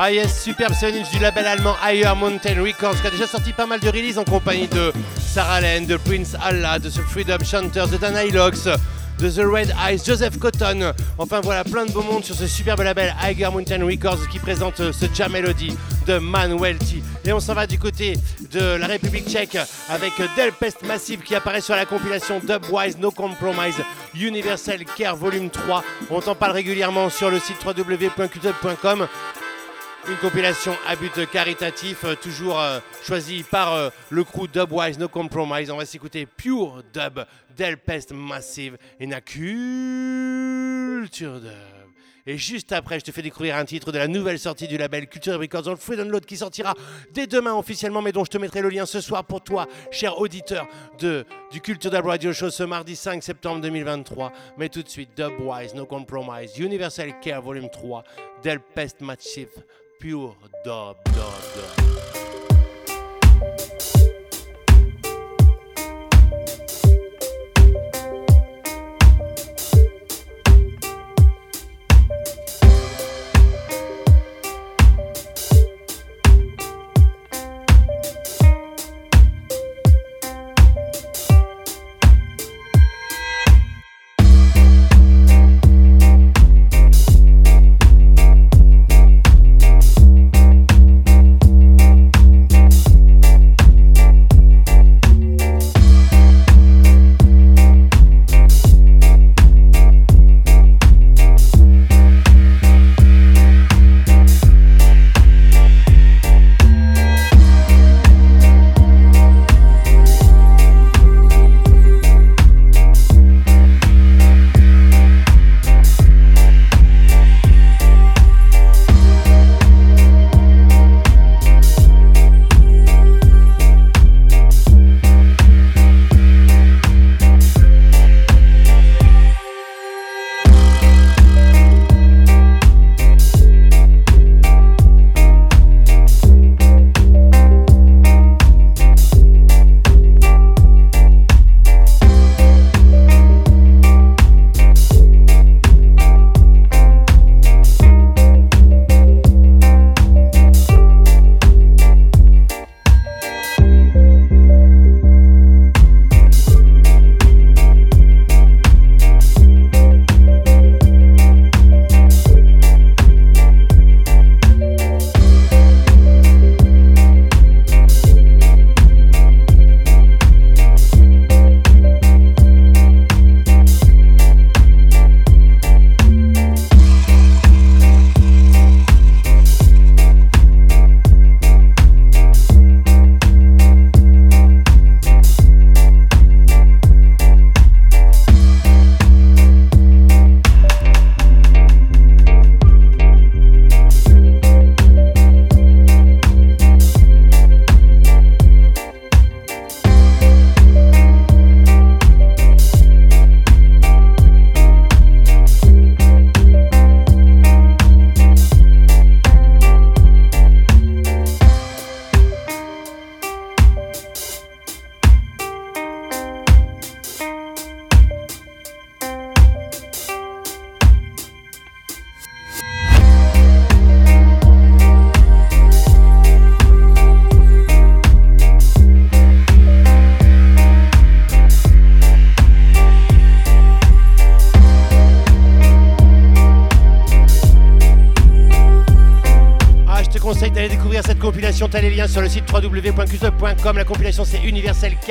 Ah yes, superbe Sonic du label allemand Higher Mountain Records qui a déjà sorti pas mal de releases en compagnie de Sarah Lane, de Prince Allah, de The Freedom Chanters, de Dan Ilox, de The Red Eyes, Joseph Cotton. Enfin voilà, plein de beaux mondes sur ce superbe label Higher Mountain Records qui présente ce Jam Melody de Manuel T. Et on s'en va du côté de la République tchèque avec Del Pest Massive qui apparaît sur la compilation Dubwise No Compromise Universal Care Volume 3. On t'en parle régulièrement sur le site www.qtub.com. Une compilation à but caritatif, euh, toujours euh, choisie par euh, le crew Dubwise No Compromise. On va s'écouter Pure Dub, Del Pest Massive et la culture dub. Et juste après, je te fais découvrir un titre de la nouvelle sortie du label Culture Records dans le Free Download qui sortira dès demain officiellement, mais dont je te mettrai le lien ce soir pour toi, cher auditeur de, du Culture Dub Radio Show ce mardi 5 septembre 2023. Mais tout de suite, Dubwise No Compromise, Universal Care Volume 3, Del Pest Massive, Pure Dub, Dub, Dub.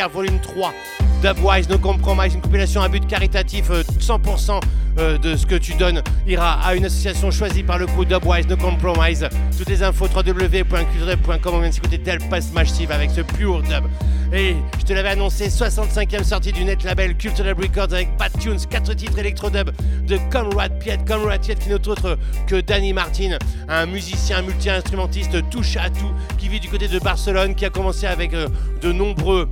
Volume 3. Dubwise, No Compromise, une compilation à but caritatif, euh, 100% euh, de ce que tu donnes ira à une association choisie par le crew Dubwise, No Compromise. Toutes les infos www.culturedub.com. On vient de s'écouter Del Pass Massive avec ce pure dub. Et je te l'avais annoncé, 65e sortie du net label Culture Dub Records avec Bad Tunes, 4 titres électro-dub de Conrad Piet. Conrad Piet qui n'est autre que Danny Martin, un musicien multi-instrumentiste touche à tout qui vit du côté de Barcelone, qui a commencé avec euh, de nombreux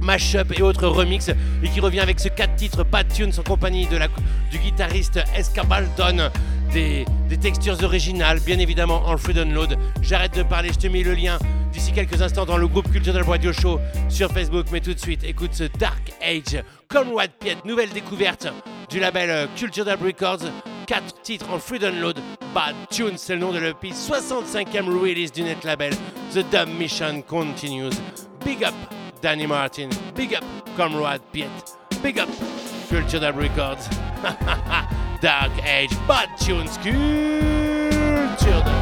mashup et autres remix et qui revient avec ce 4 titres Bad Tunes en compagnie de la, du guitariste Escabaldon. Des, des textures originales bien évidemment en free download j'arrête de parler je te mets le lien d'ici quelques instants dans le groupe Cultural Radio Show sur Facebook. Mais tout de suite écoute ce Dark Age Conrad Piet nouvelle découverte du label euh, Cultural Records. 4 titres en free download Bad Tunes c'est le nom de l'EP 65e release du net label. The Dub Mission Continues. Big up Danny Martin. Big up Comrade Piet. Big up Culture Dub Records. Dark Age, Bad Tunes, Culture Dub.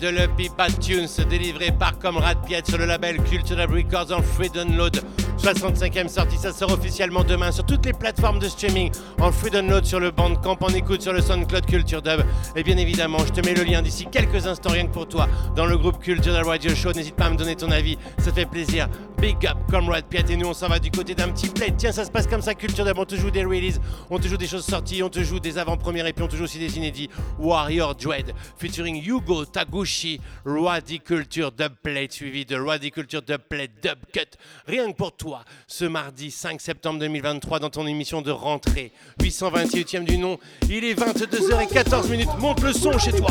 De l'EP Bad Tunes délivré par Comrade Piet sur le label Cultural Records en free download. 65e sortie, ça sort officiellement demain sur toutes les plateformes de streaming en free download sur le Bandcamp, en écoute sur le SoundCloud Culture Dub. Et bien évidemment, je te mets le lien d'ici quelques instants rien que pour toi dans le groupe Cultural Radio Show. N'hésite pas à me donner ton avis, ça fait plaisir. Big up Comrade Piet et nous on s'en va du côté d'un petit play. Tiens, ça se passe comme ça Culture Dub, on te joue des releases, on te joue des choses sorties, on te joue des avant-premières et puis on te joue aussi des inédits. Warrior Dread featuring Hugo Taguchi, Rwadi Culture Dubplate, suivi de Rwadi Culture Dubplate Dub Cut. Rien que pour toi, ce mardi 5 septembre 2023 dans ton émission de rentrée, 828e du nom. Il est 22h14 minutes. Monte le son chez toi.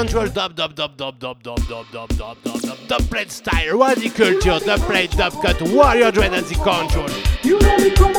control, dub dub dub dub dub dub dub dub dub dub dub dub plate style, Wadi culture, dub plate, dub cut, Warrior Dread at the control. You know me, come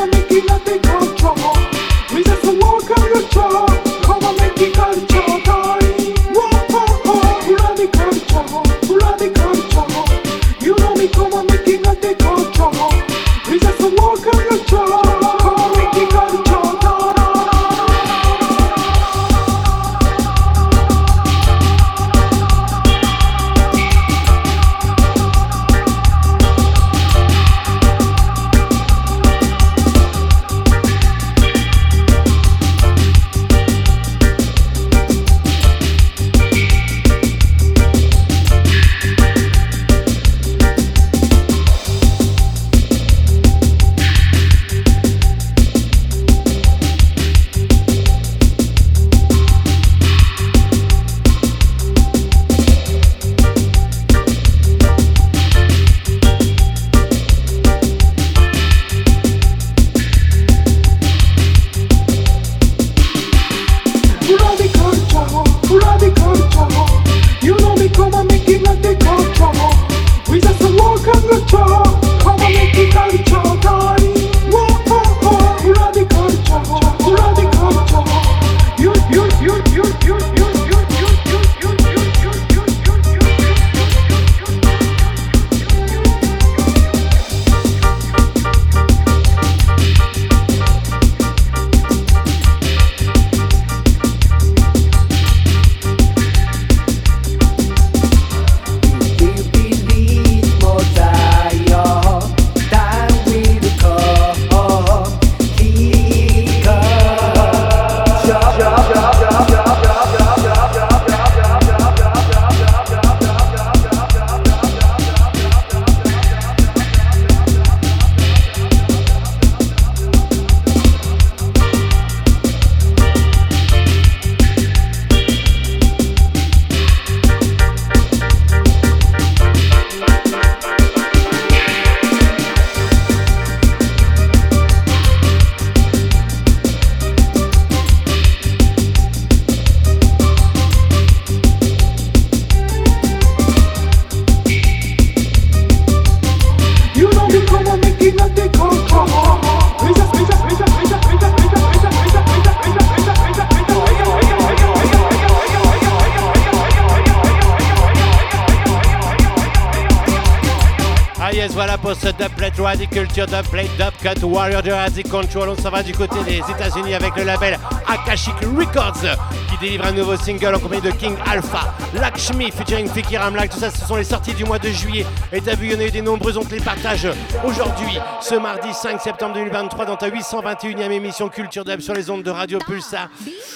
yes, voilà pour ce dubplate Radic Culture Dubplate Dub Cut Warrior Jurassic Control. On s'en va du côté des États-Unis avec le label Akashic Records qui délivre un nouveau single en compagnie de King Alpha, Lakshmi featuring Fikir Amlak. Tout ça, ce sont les sorties du mois de juillet. Et t'as vu, il y en a eu des nombreux. On te les partage aujourd'hui, ce mardi 5 septembre 2023, dans ta 821e émission Culture Dub sur les ondes de Radio Pulsar.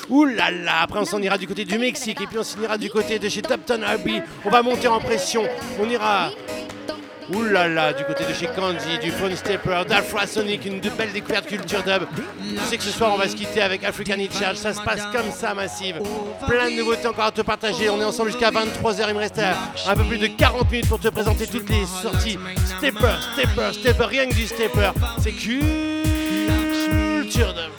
Ouh là là, après on s'en ira du côté du Mexique et puis on s'en ira du côté de chez Topton Abbey. On va monter en pression. On ira Là, du côté de chez Candy, du Phone Stepper, d'Alphrasonic, une de belle découverte culture dub. Tu sais que ce soir on va se quitter avec African Charge, ça se passe comme ça, Massive. Plein de nouveautés encore à te partager, on est ensemble jusqu'à 23h, il me reste un, peu plus de 40 minutes pour te présenter toutes les sorties. Stepper, Stepper, Stepper, rien que du Stepper, c'est culture dub.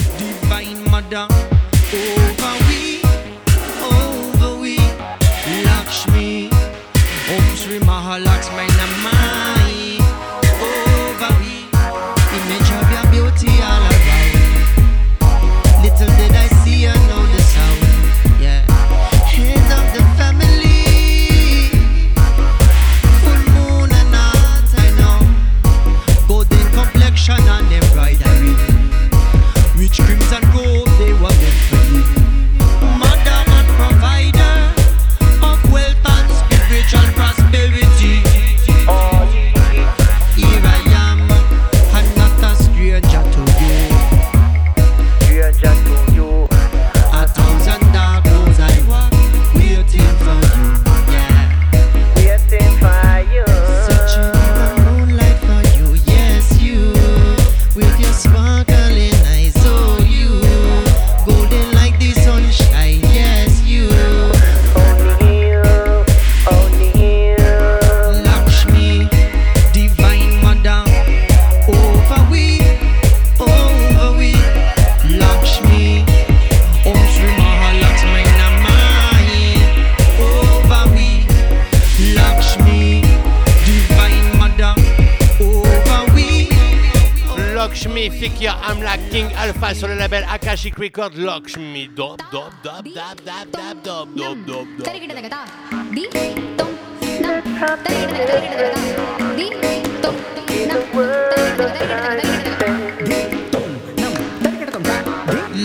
King Alpha sur le label Akashic Record. Lakshmi, dop, dop, dop, dop, dop, dop, dop, dop, dop, dop.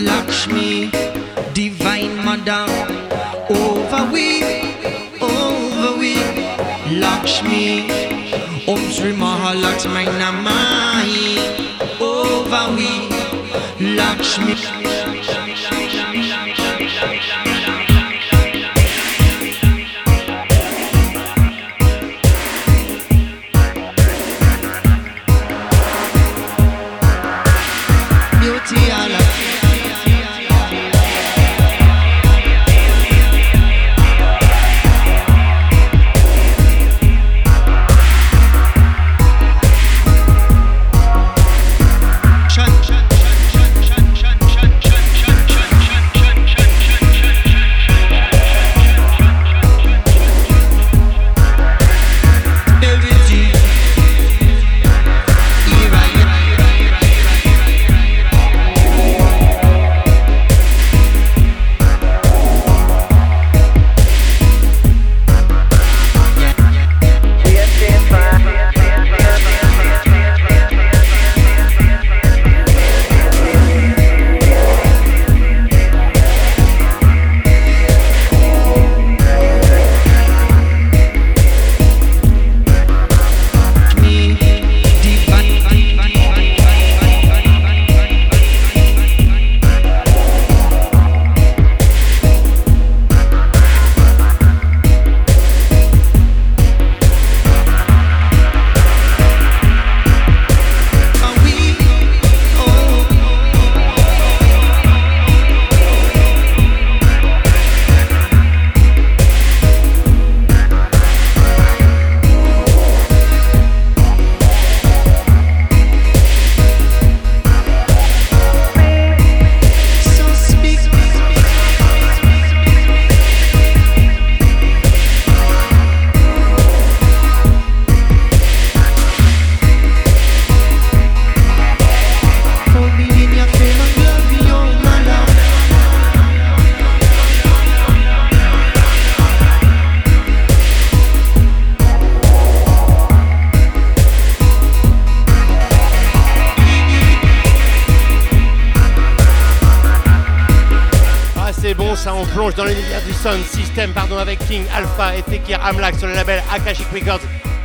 Lakshmi, divine mother, over we, over we. Lakshmi, Om Sri Mahalakshmi Namai, over we. Lakshmi.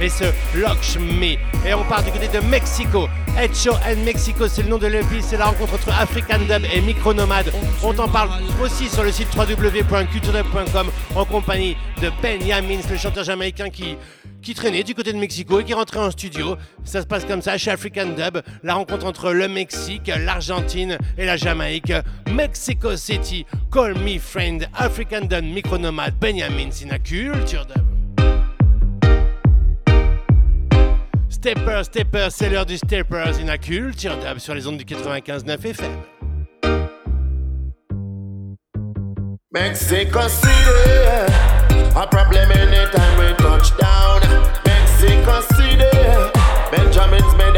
Et ce Lakshmi. Et on part du côté de Mexico. Head Show and Mexico, c'est le nom de l'EP, c'est la rencontre entre African Dub et Micronomade. On t'en parle aussi sur le site www.culturedub.com en compagnie de Ben Yamins, le chanteur jamaïcain qui, qui traînait du côté de Mexico et qui rentrait en studio. Ça se passe comme ça chez African Dub, la rencontre entre le Mexique, l'Argentine et la Jamaïque. Mexico City, Call Me Friend, African Dub, Micronomade, Benjamin Sina Culture Dub. Stepper, Stepper, c'est l'heure du Steppers in a Culture Dub sur les ondes du 95.9 FM. Mexico City, a problem anytime we touch down. Mexico City, Benjamin's made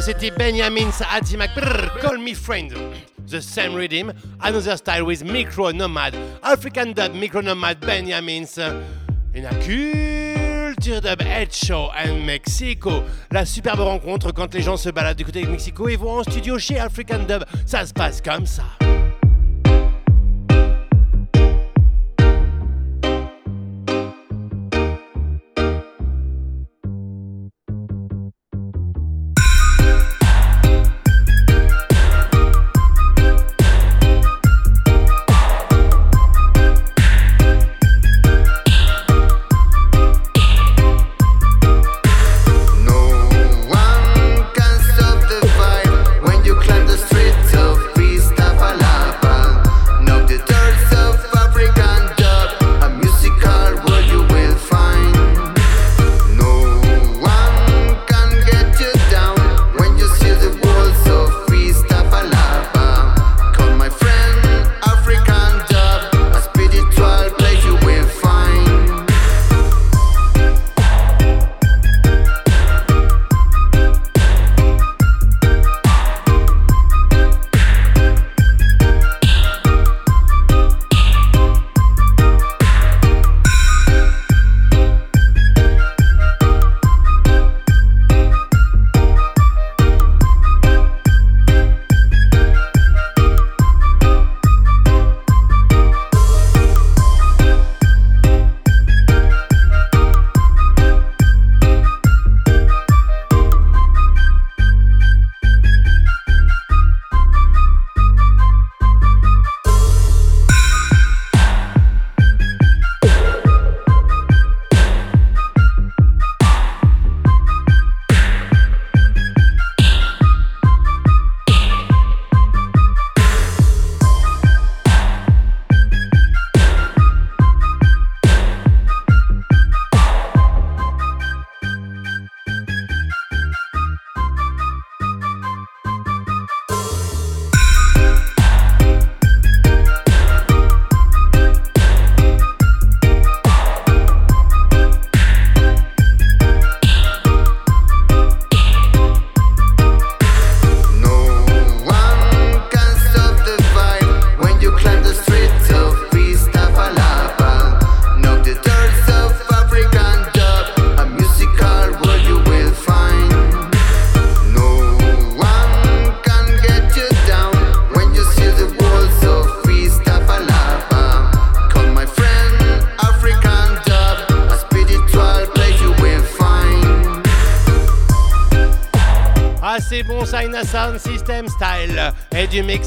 c'était Benjamin Adimak, Call Me Friend. The same rhythm, another style with Micro Nomad, African dub, Micro Nomad, Benjamins. Une culture dub, Head Show and Mexico. La superbe rencontre quand les gens se baladent du côté de Mexico et vont en studio chez African dub. Ça se passe comme ça.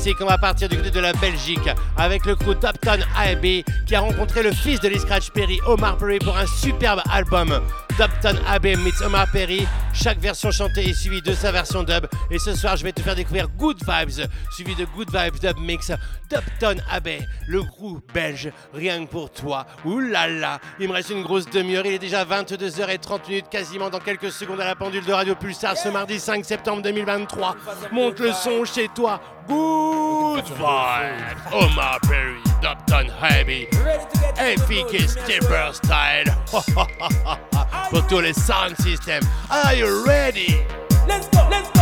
Mexique. On va partir du côté de la Belgique avec le crew Topton AB qui a rencontré le fils de Lee Scratch Perry, Omar Perry, pour un superbe album. Topton AB meets Omar Perry. Chaque version chantée est suivie de sa version dub. Et ce soir, je vais te faire découvrir Good Vibes, suivi de Good Vibes Dub Mix. Topton AB, le groupe belge, rien que pour toi. Ouh là là, il me reste une grosse demi-heure. Il est déjà 22h30 quasiment dans quelques secondes à la pendule de Radio Pulsar ce mardi 5 septembre 2023. Monte le son chez toi. Good vibes. Omar Perry, Dopton Heavy. Efficace Stepper Style. Pour tous les sound systems. Are you ready? Let's go, let's go,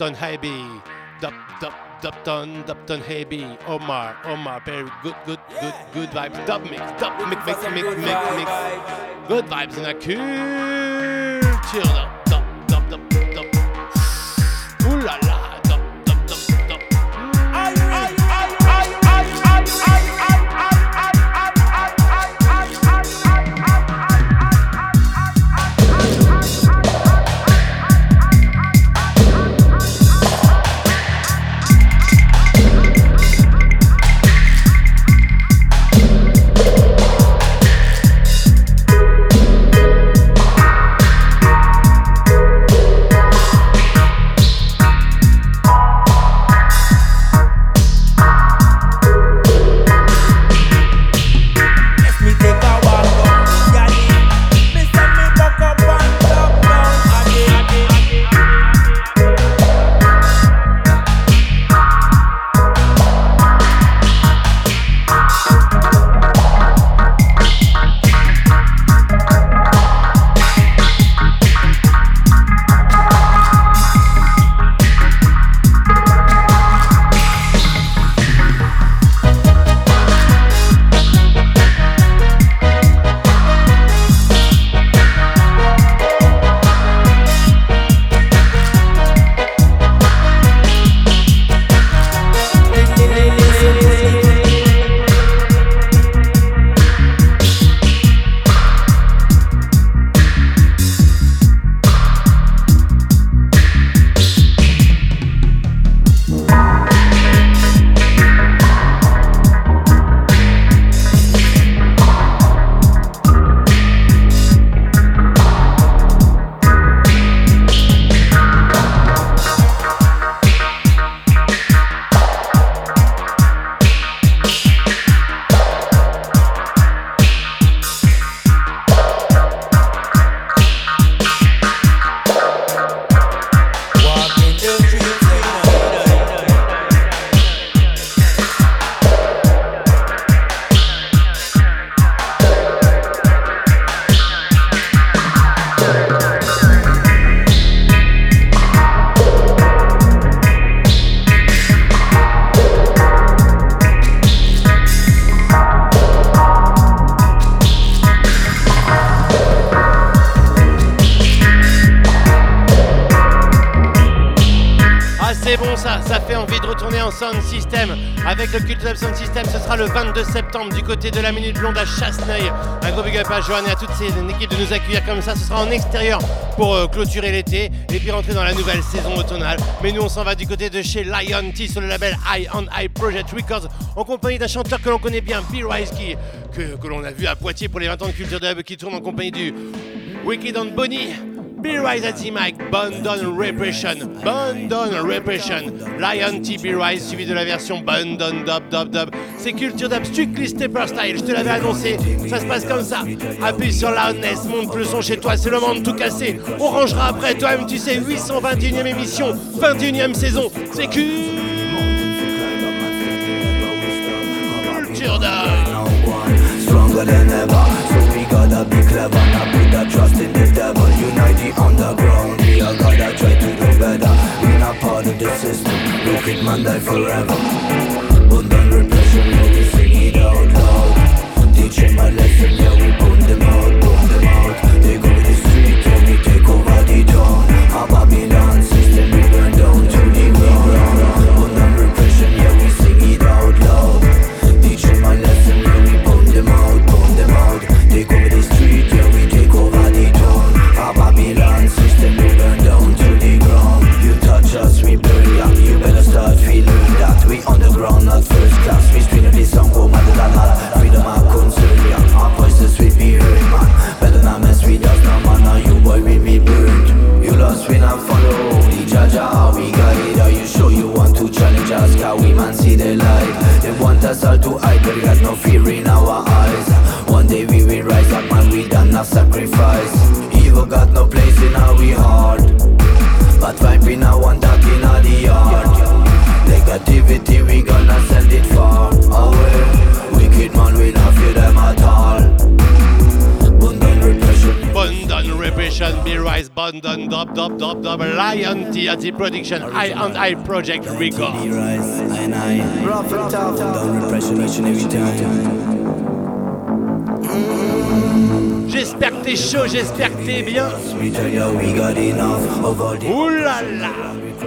Dupton Haby. Dup, dup, Dupton, Dupton Haby. Omar, Omar, very good, good, good, good vibes. Dub mix, dub mix, mix, mix, mix, mix. Good vibes in a cool chill out. Avec le Culture Sound System. Ce sera le 22 septembre du côté de la Minute Blonde à Chasseneuil. Un gros big up à Joanne et à toute ces équipes de nous accueillir comme ça. Ce sera en extérieur pour euh, clôturer l'été et puis rentrer dans la nouvelle saison automnale. Mais nous on s'en va du côté de chez Lion T sur le label Eye on Eye Project Records en compagnie d'un chanteur que l'on connaît bien, B Rise qui que, que l'on a vu à Poitiers pour les 20 ans de Culture Dub qui tourne en compagnie du Wicked on Bonnie. Be Rise at mic, Bundle Repression, Bundle Repression, Lion T Be Rise suivi de la version Bundle Dub Dub Dub. C'est Culture Dub Strictly Stepper Style, je te l'avais annoncé, ça se passe comme ça. Appuie sur Loudness, monte le son chez toi, c'est le monde tout cassé. On rangera après toi-même, tu sais, 821ème émission, 21ème saison, c'est Culture Dub. Stronger than ever, we gotta be clever. Not put that trust in the devil. Unite the underground. We are gotta try to do better. We're not part of the system. Wicked man die forever. Bundle repression, yeah we sing it out loud. Teaching my lesson, yeah we burn them out, burn them out. They go the street, yeah we take over the town. A Babylon follow. The judge how we guide. Are you sure you want to challenge us? Can we man see the light? They want us all to hide, but we got no fear in our eyes. One day we will rise up, man. We done enough sacrifice. Evil got no place in our heart. But vibe in our one dark in our the yard. Negativity, we gonna send it far away. Wicked man, we not fear them at all. Repression. Bundle Repression, B Rise, Bondon, Dub, Dub, Dub, Dub, Lion T, production, I and I Project. Rough down repression each and every time. J'espère que t'es chaud, j'espère que t'es bien. Ouh là là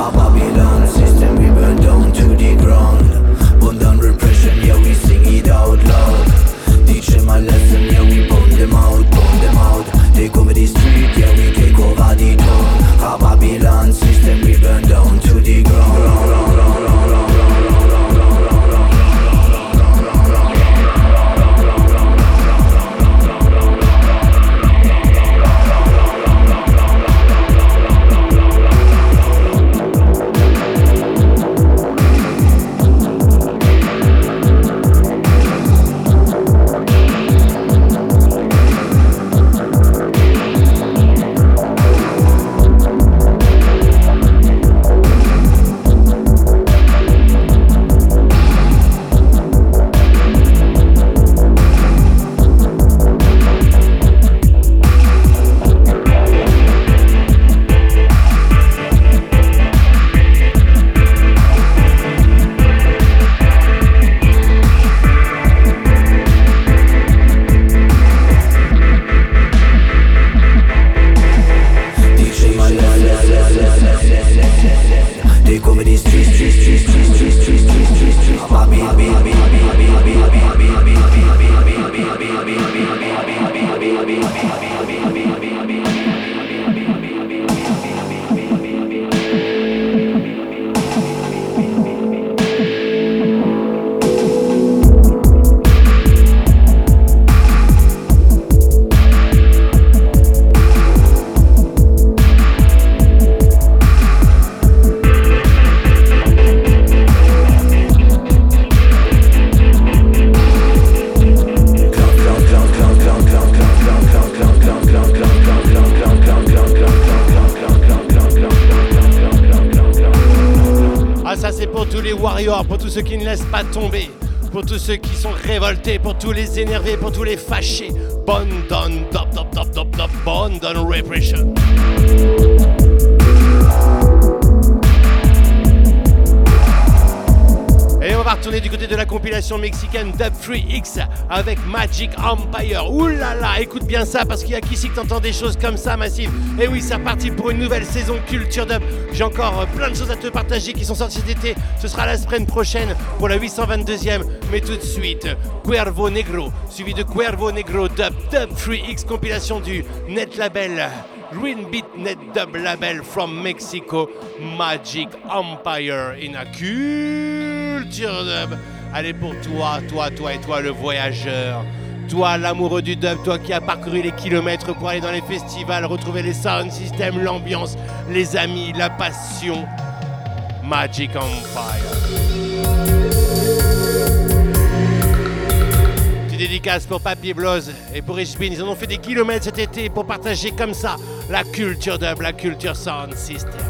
Our Babylon system, we burn down to the ground. Repression, yeah we sing it out loud. Teach them lesson, yeah we them out, them out. Take over the street, yeah we take over pas tomber, pour tous ceux qui sont révoltés, pour tous les énervés, pour tous les fâchés. Bon don, dop, dop, dop, dop, dop, bon don repression. Et on va retourner du côté de la compilation mexicaine Dub 3X avec Magic Empire. Ouh là là, écoute bien ça parce qu'il y a qu'ici que t'entends des choses comme ça, Massive. Et oui, c'est reparti pour une nouvelle saison Culture Dub. J'ai encore plein de choses à te partager qui sont sorties cet été. Ce sera la semaine prochaine pour la 822e. Mais tout de suite, Cuervo Negro, suivi de Cuervo Negro Dub Dub 3X compilation du net label. Green Beat Net Dub Label from Mexico, Magic Empire in a Culture Dub. Allez pour toi, toi, toi et toi le voyageur. Toi l'amoureux du dub, toi qui as parcouru les kilomètres pour aller dans les festivals, retrouver les sound systems, l'ambiance, les amis, la passion. Magic Empire. Petite dédicace pour Papy Bloz et pour Ishbin. Ils en ont fait des kilomètres cet été pour partager comme ça la culture dub, la culture sound system.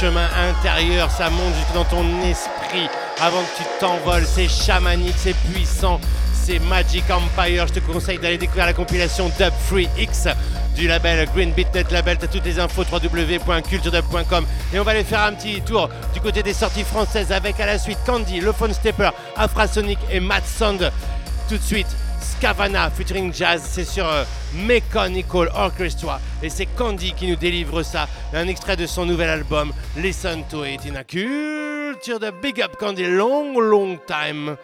chemin intérieur, ça monte jusque dans ton esprit avant que tu t'envoles. C'est chamanique, c'est puissant, c'est Magic Empire. Je te conseille d'aller découvrir la compilation Dub Free X du label Green Beat Net Label. T'as toutes les infos www.culturedub.com. Et on va aller faire un petit tour du côté des sorties françaises avec à la suite Candy, Le Phone Stepper, Afrasonic et Mad Sound. Tout de suite, Scavana featuring Jazz, c'est sur euh, Mechanical Orchestra et c'est Candy qui nous délivre ça, un extrait de son nouvel album Listen to It in a Culture de Big Up Candy Long Long Time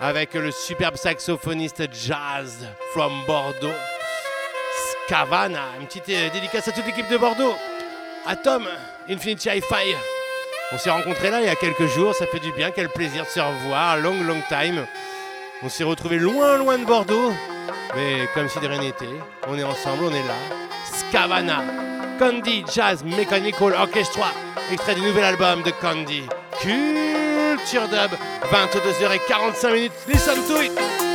avec le superbe saxophoniste Jazz from Bordeaux, Scavana, une petite euh, dédicace à toute l'équipe de Bordeaux, à Tom, Infinity Hi-Fi. On s'est rencontrés là il y a quelques jours, ça fait du bien, quel plaisir de se revoir, long long time. On s'est retrouvés loin, loin de Bordeaux, mais comme si de rien n'était. On est ensemble, on est là. Scavana, Candy Jazz Mechanical Orchestra, extrait du nouvel album de Candy. Culture Dub, 22h45 minutes. Listen to it!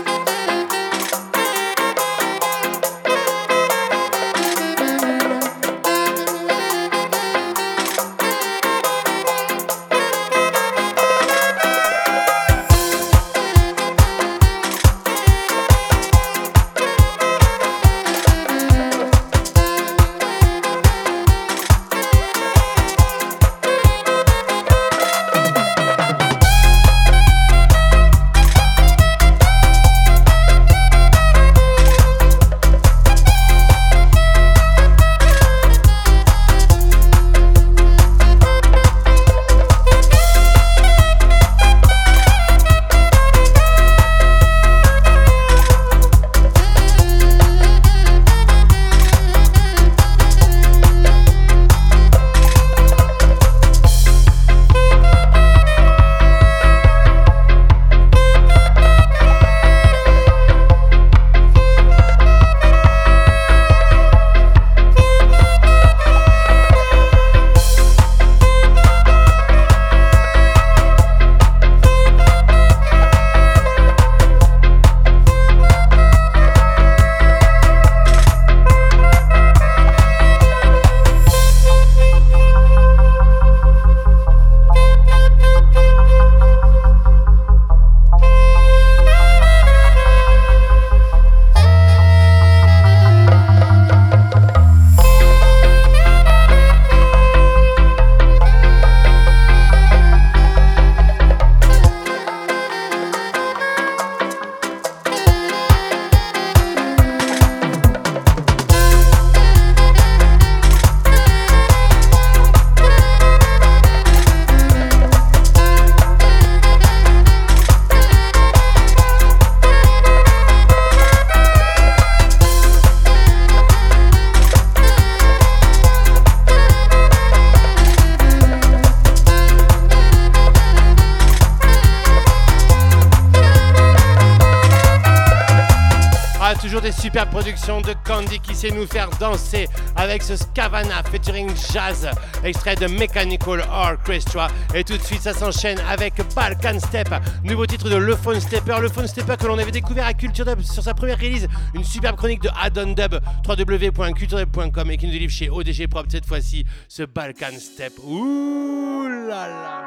Nous faire danser avec ce Scavana featuring Jazz, extrait de Mechanical Orchestra. Et tout de suite, ça s'enchaîne avec Balkan Step, nouveau titre de Le Phone Stepper. Le Phone Stepper que l'on avait découvert à Culture Dub sur sa première release, une superbe chronique de Addon Dub, www.culturedub.com et qui nous délivre chez ODG Prop cette fois-ci ce Balkan Step. Ouh là là!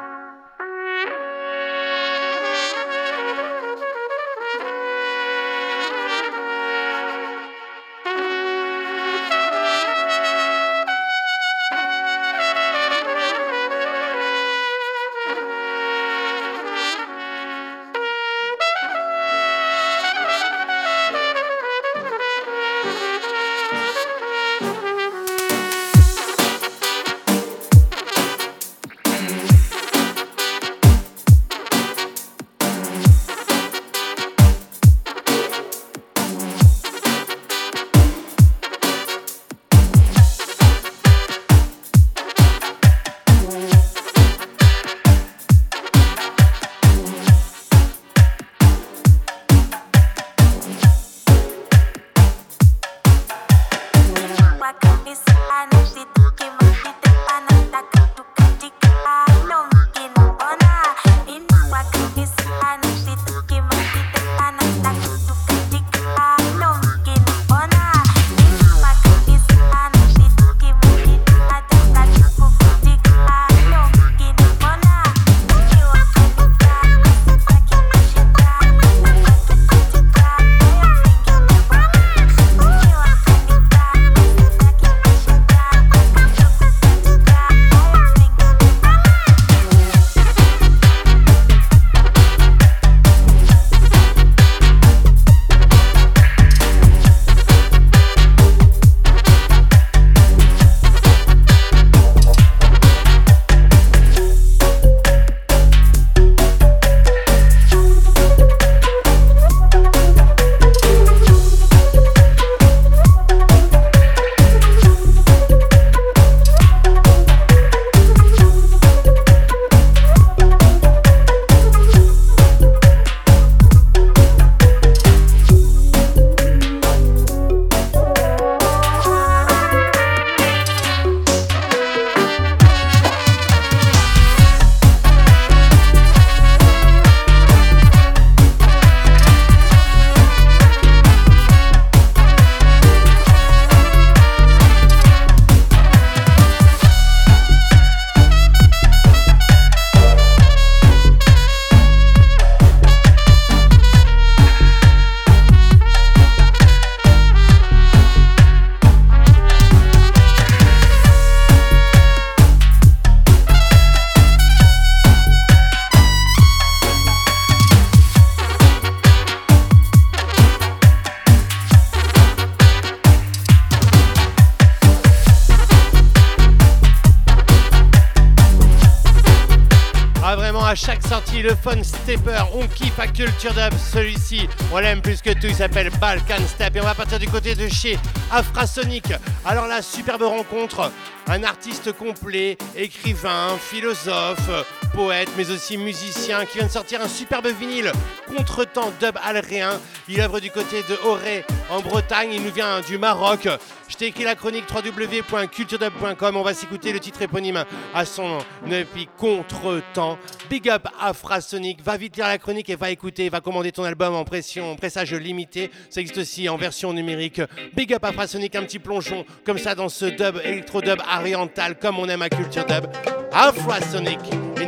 Le Fun Stepper, on kiffe à Culture Dub celui-ci, on l'aime plus que tout, il s'appelle Balkan Step et on va partir du côté de chez Afrasonic. Alors la superbe rencontre, un artiste complet, écrivain, philosophe, poète, mais aussi musicien, qui vient de sortir un superbe vinyle, Contretemps Dub Alréen. Il œuvre du côté de Auré, en Bretagne, il nous vient du Maroc. Je t'ai écrit la chronique www.culturedub.com. On va s'écouter le titre éponyme à son EP Contretemps. Big up Afrasonic. Va vite lire la chronique et va écouter, va commander ton album en pression, pressage limité. Ça existe aussi en version numérique. Big up Afrasonic, un petit plongeon comme ça dans ce dub, électro-dub oriental, comme on aime à Culture Dub. Afrasonic, et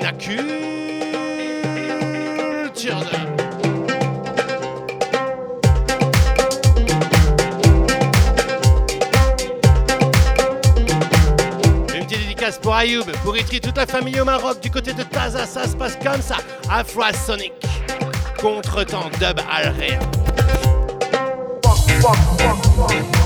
Culture Dub. Pour Ayoub, pour Itri, toute la famille au Maroc, du côté de Taza, ça se passe comme ça. Afro-Sonic, contre-temps dub alréen. découverte.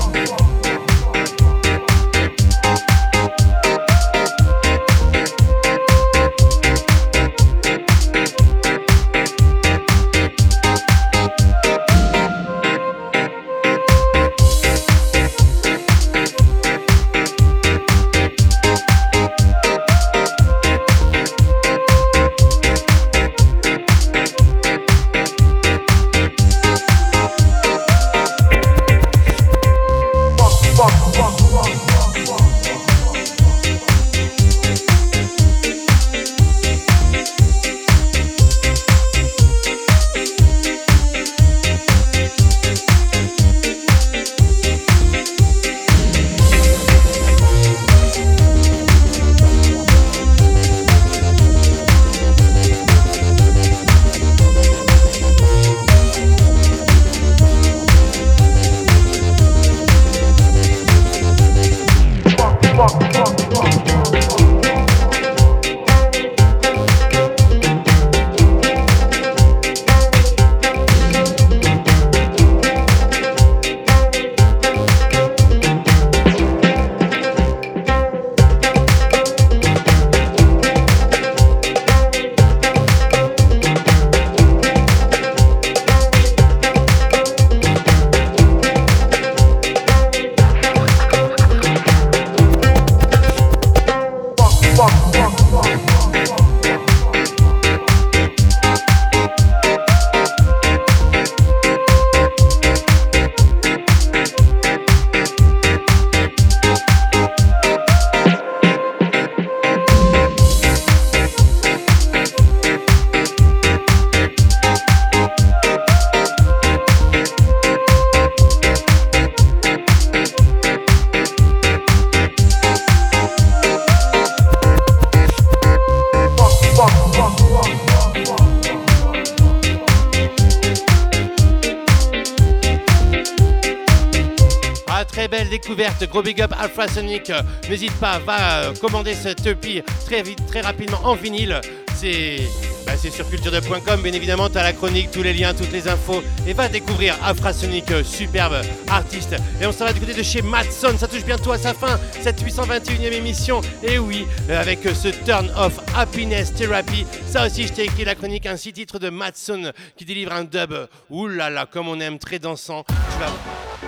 Gros big up Alpha-Sonic. Euh, N'hésite pas, va euh, commander cette EP très vite, très rapidement en vinyle. C'est bah, sur culturedub.com, bien évidemment, tu as la chronique, tous les liens, toutes les infos. Et va découvrir Afrasonic, euh, superbe artiste. Et on s'en va du côté de chez Matson, ça touche bientôt à sa fin, cette 821e émission. Et oui, avec ce Turn Off Happiness Therapy, ça aussi, je t'ai écrit la chronique, un six titres de Matson qui délivre un dub, oulala, comme on aime, très dansant. Tu vas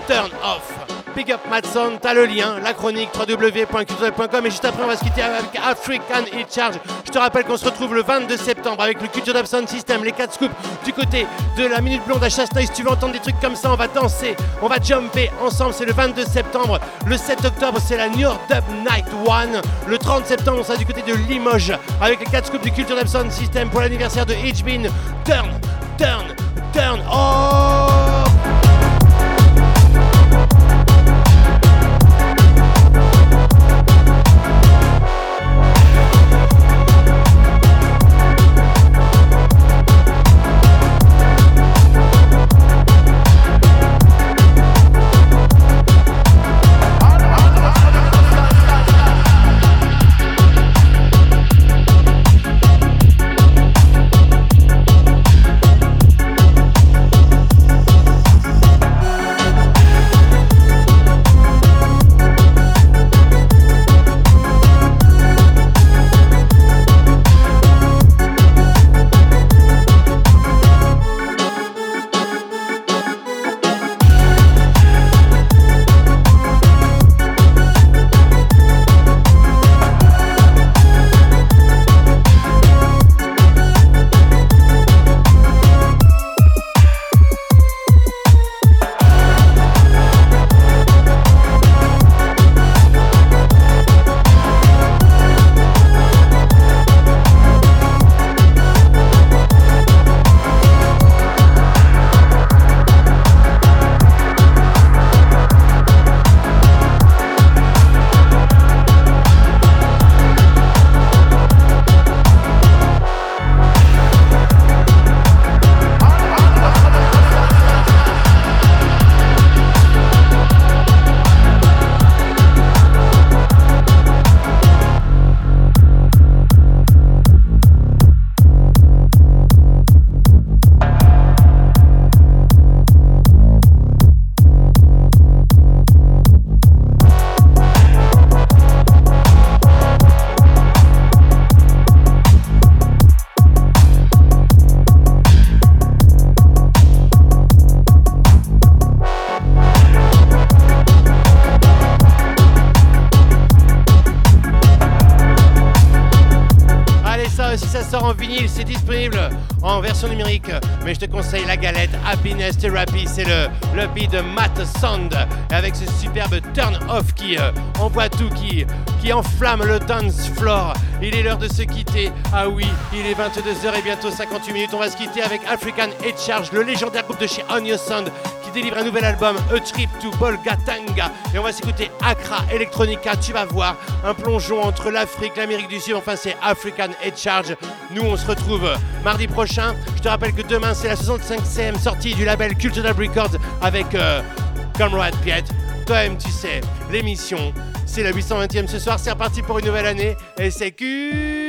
Turn Off. Big up Matson, t'as le lien, la chronique www.culturedub.com et juste après on va se quitter avec African Hit Charge. Je te rappelle qu'on se retrouve le 22 septembre avec le Culture Dub System, les 4 scoops du côté de la Minute Blonde à Chasteuil. Si tu veux entendre des trucs comme ça, on va danser, on va jumper ensemble. C'est le 22 septembre. Le 7 octobre, c'est la New York Dub Night One. Le 30 septembre, on sera du côté de Limoges avec les 4 scoops du Culture Dub System pour l'anniversaire de Hitchbin. Turn, turn, turn. Oh! Tout, qui, qui enflamme le dance floor. Il est l'heure de se quitter. Ah oui, il est 22h et bientôt 58 minutes. On va se quitter avec African Head Charge, le légendaire groupe de chez Onion Sound qui délivre un nouvel album, A Trip to Bolgatanga. Et on va s'écouter Accra Electronica. Tu vas voir un plongeon entre l'Afrique, l'Amérique du Sud. Enfin, c'est African Head Charge. Nous, on se retrouve mardi prochain. Je te rappelle que demain, c'est la 65e sortie du label Cultural Records avec euh, Comrade Piet. Toi-même, tu sais, l'émission, c'est la 820e ce soir. C'est reparti pour une nouvelle année. Et c'est Q.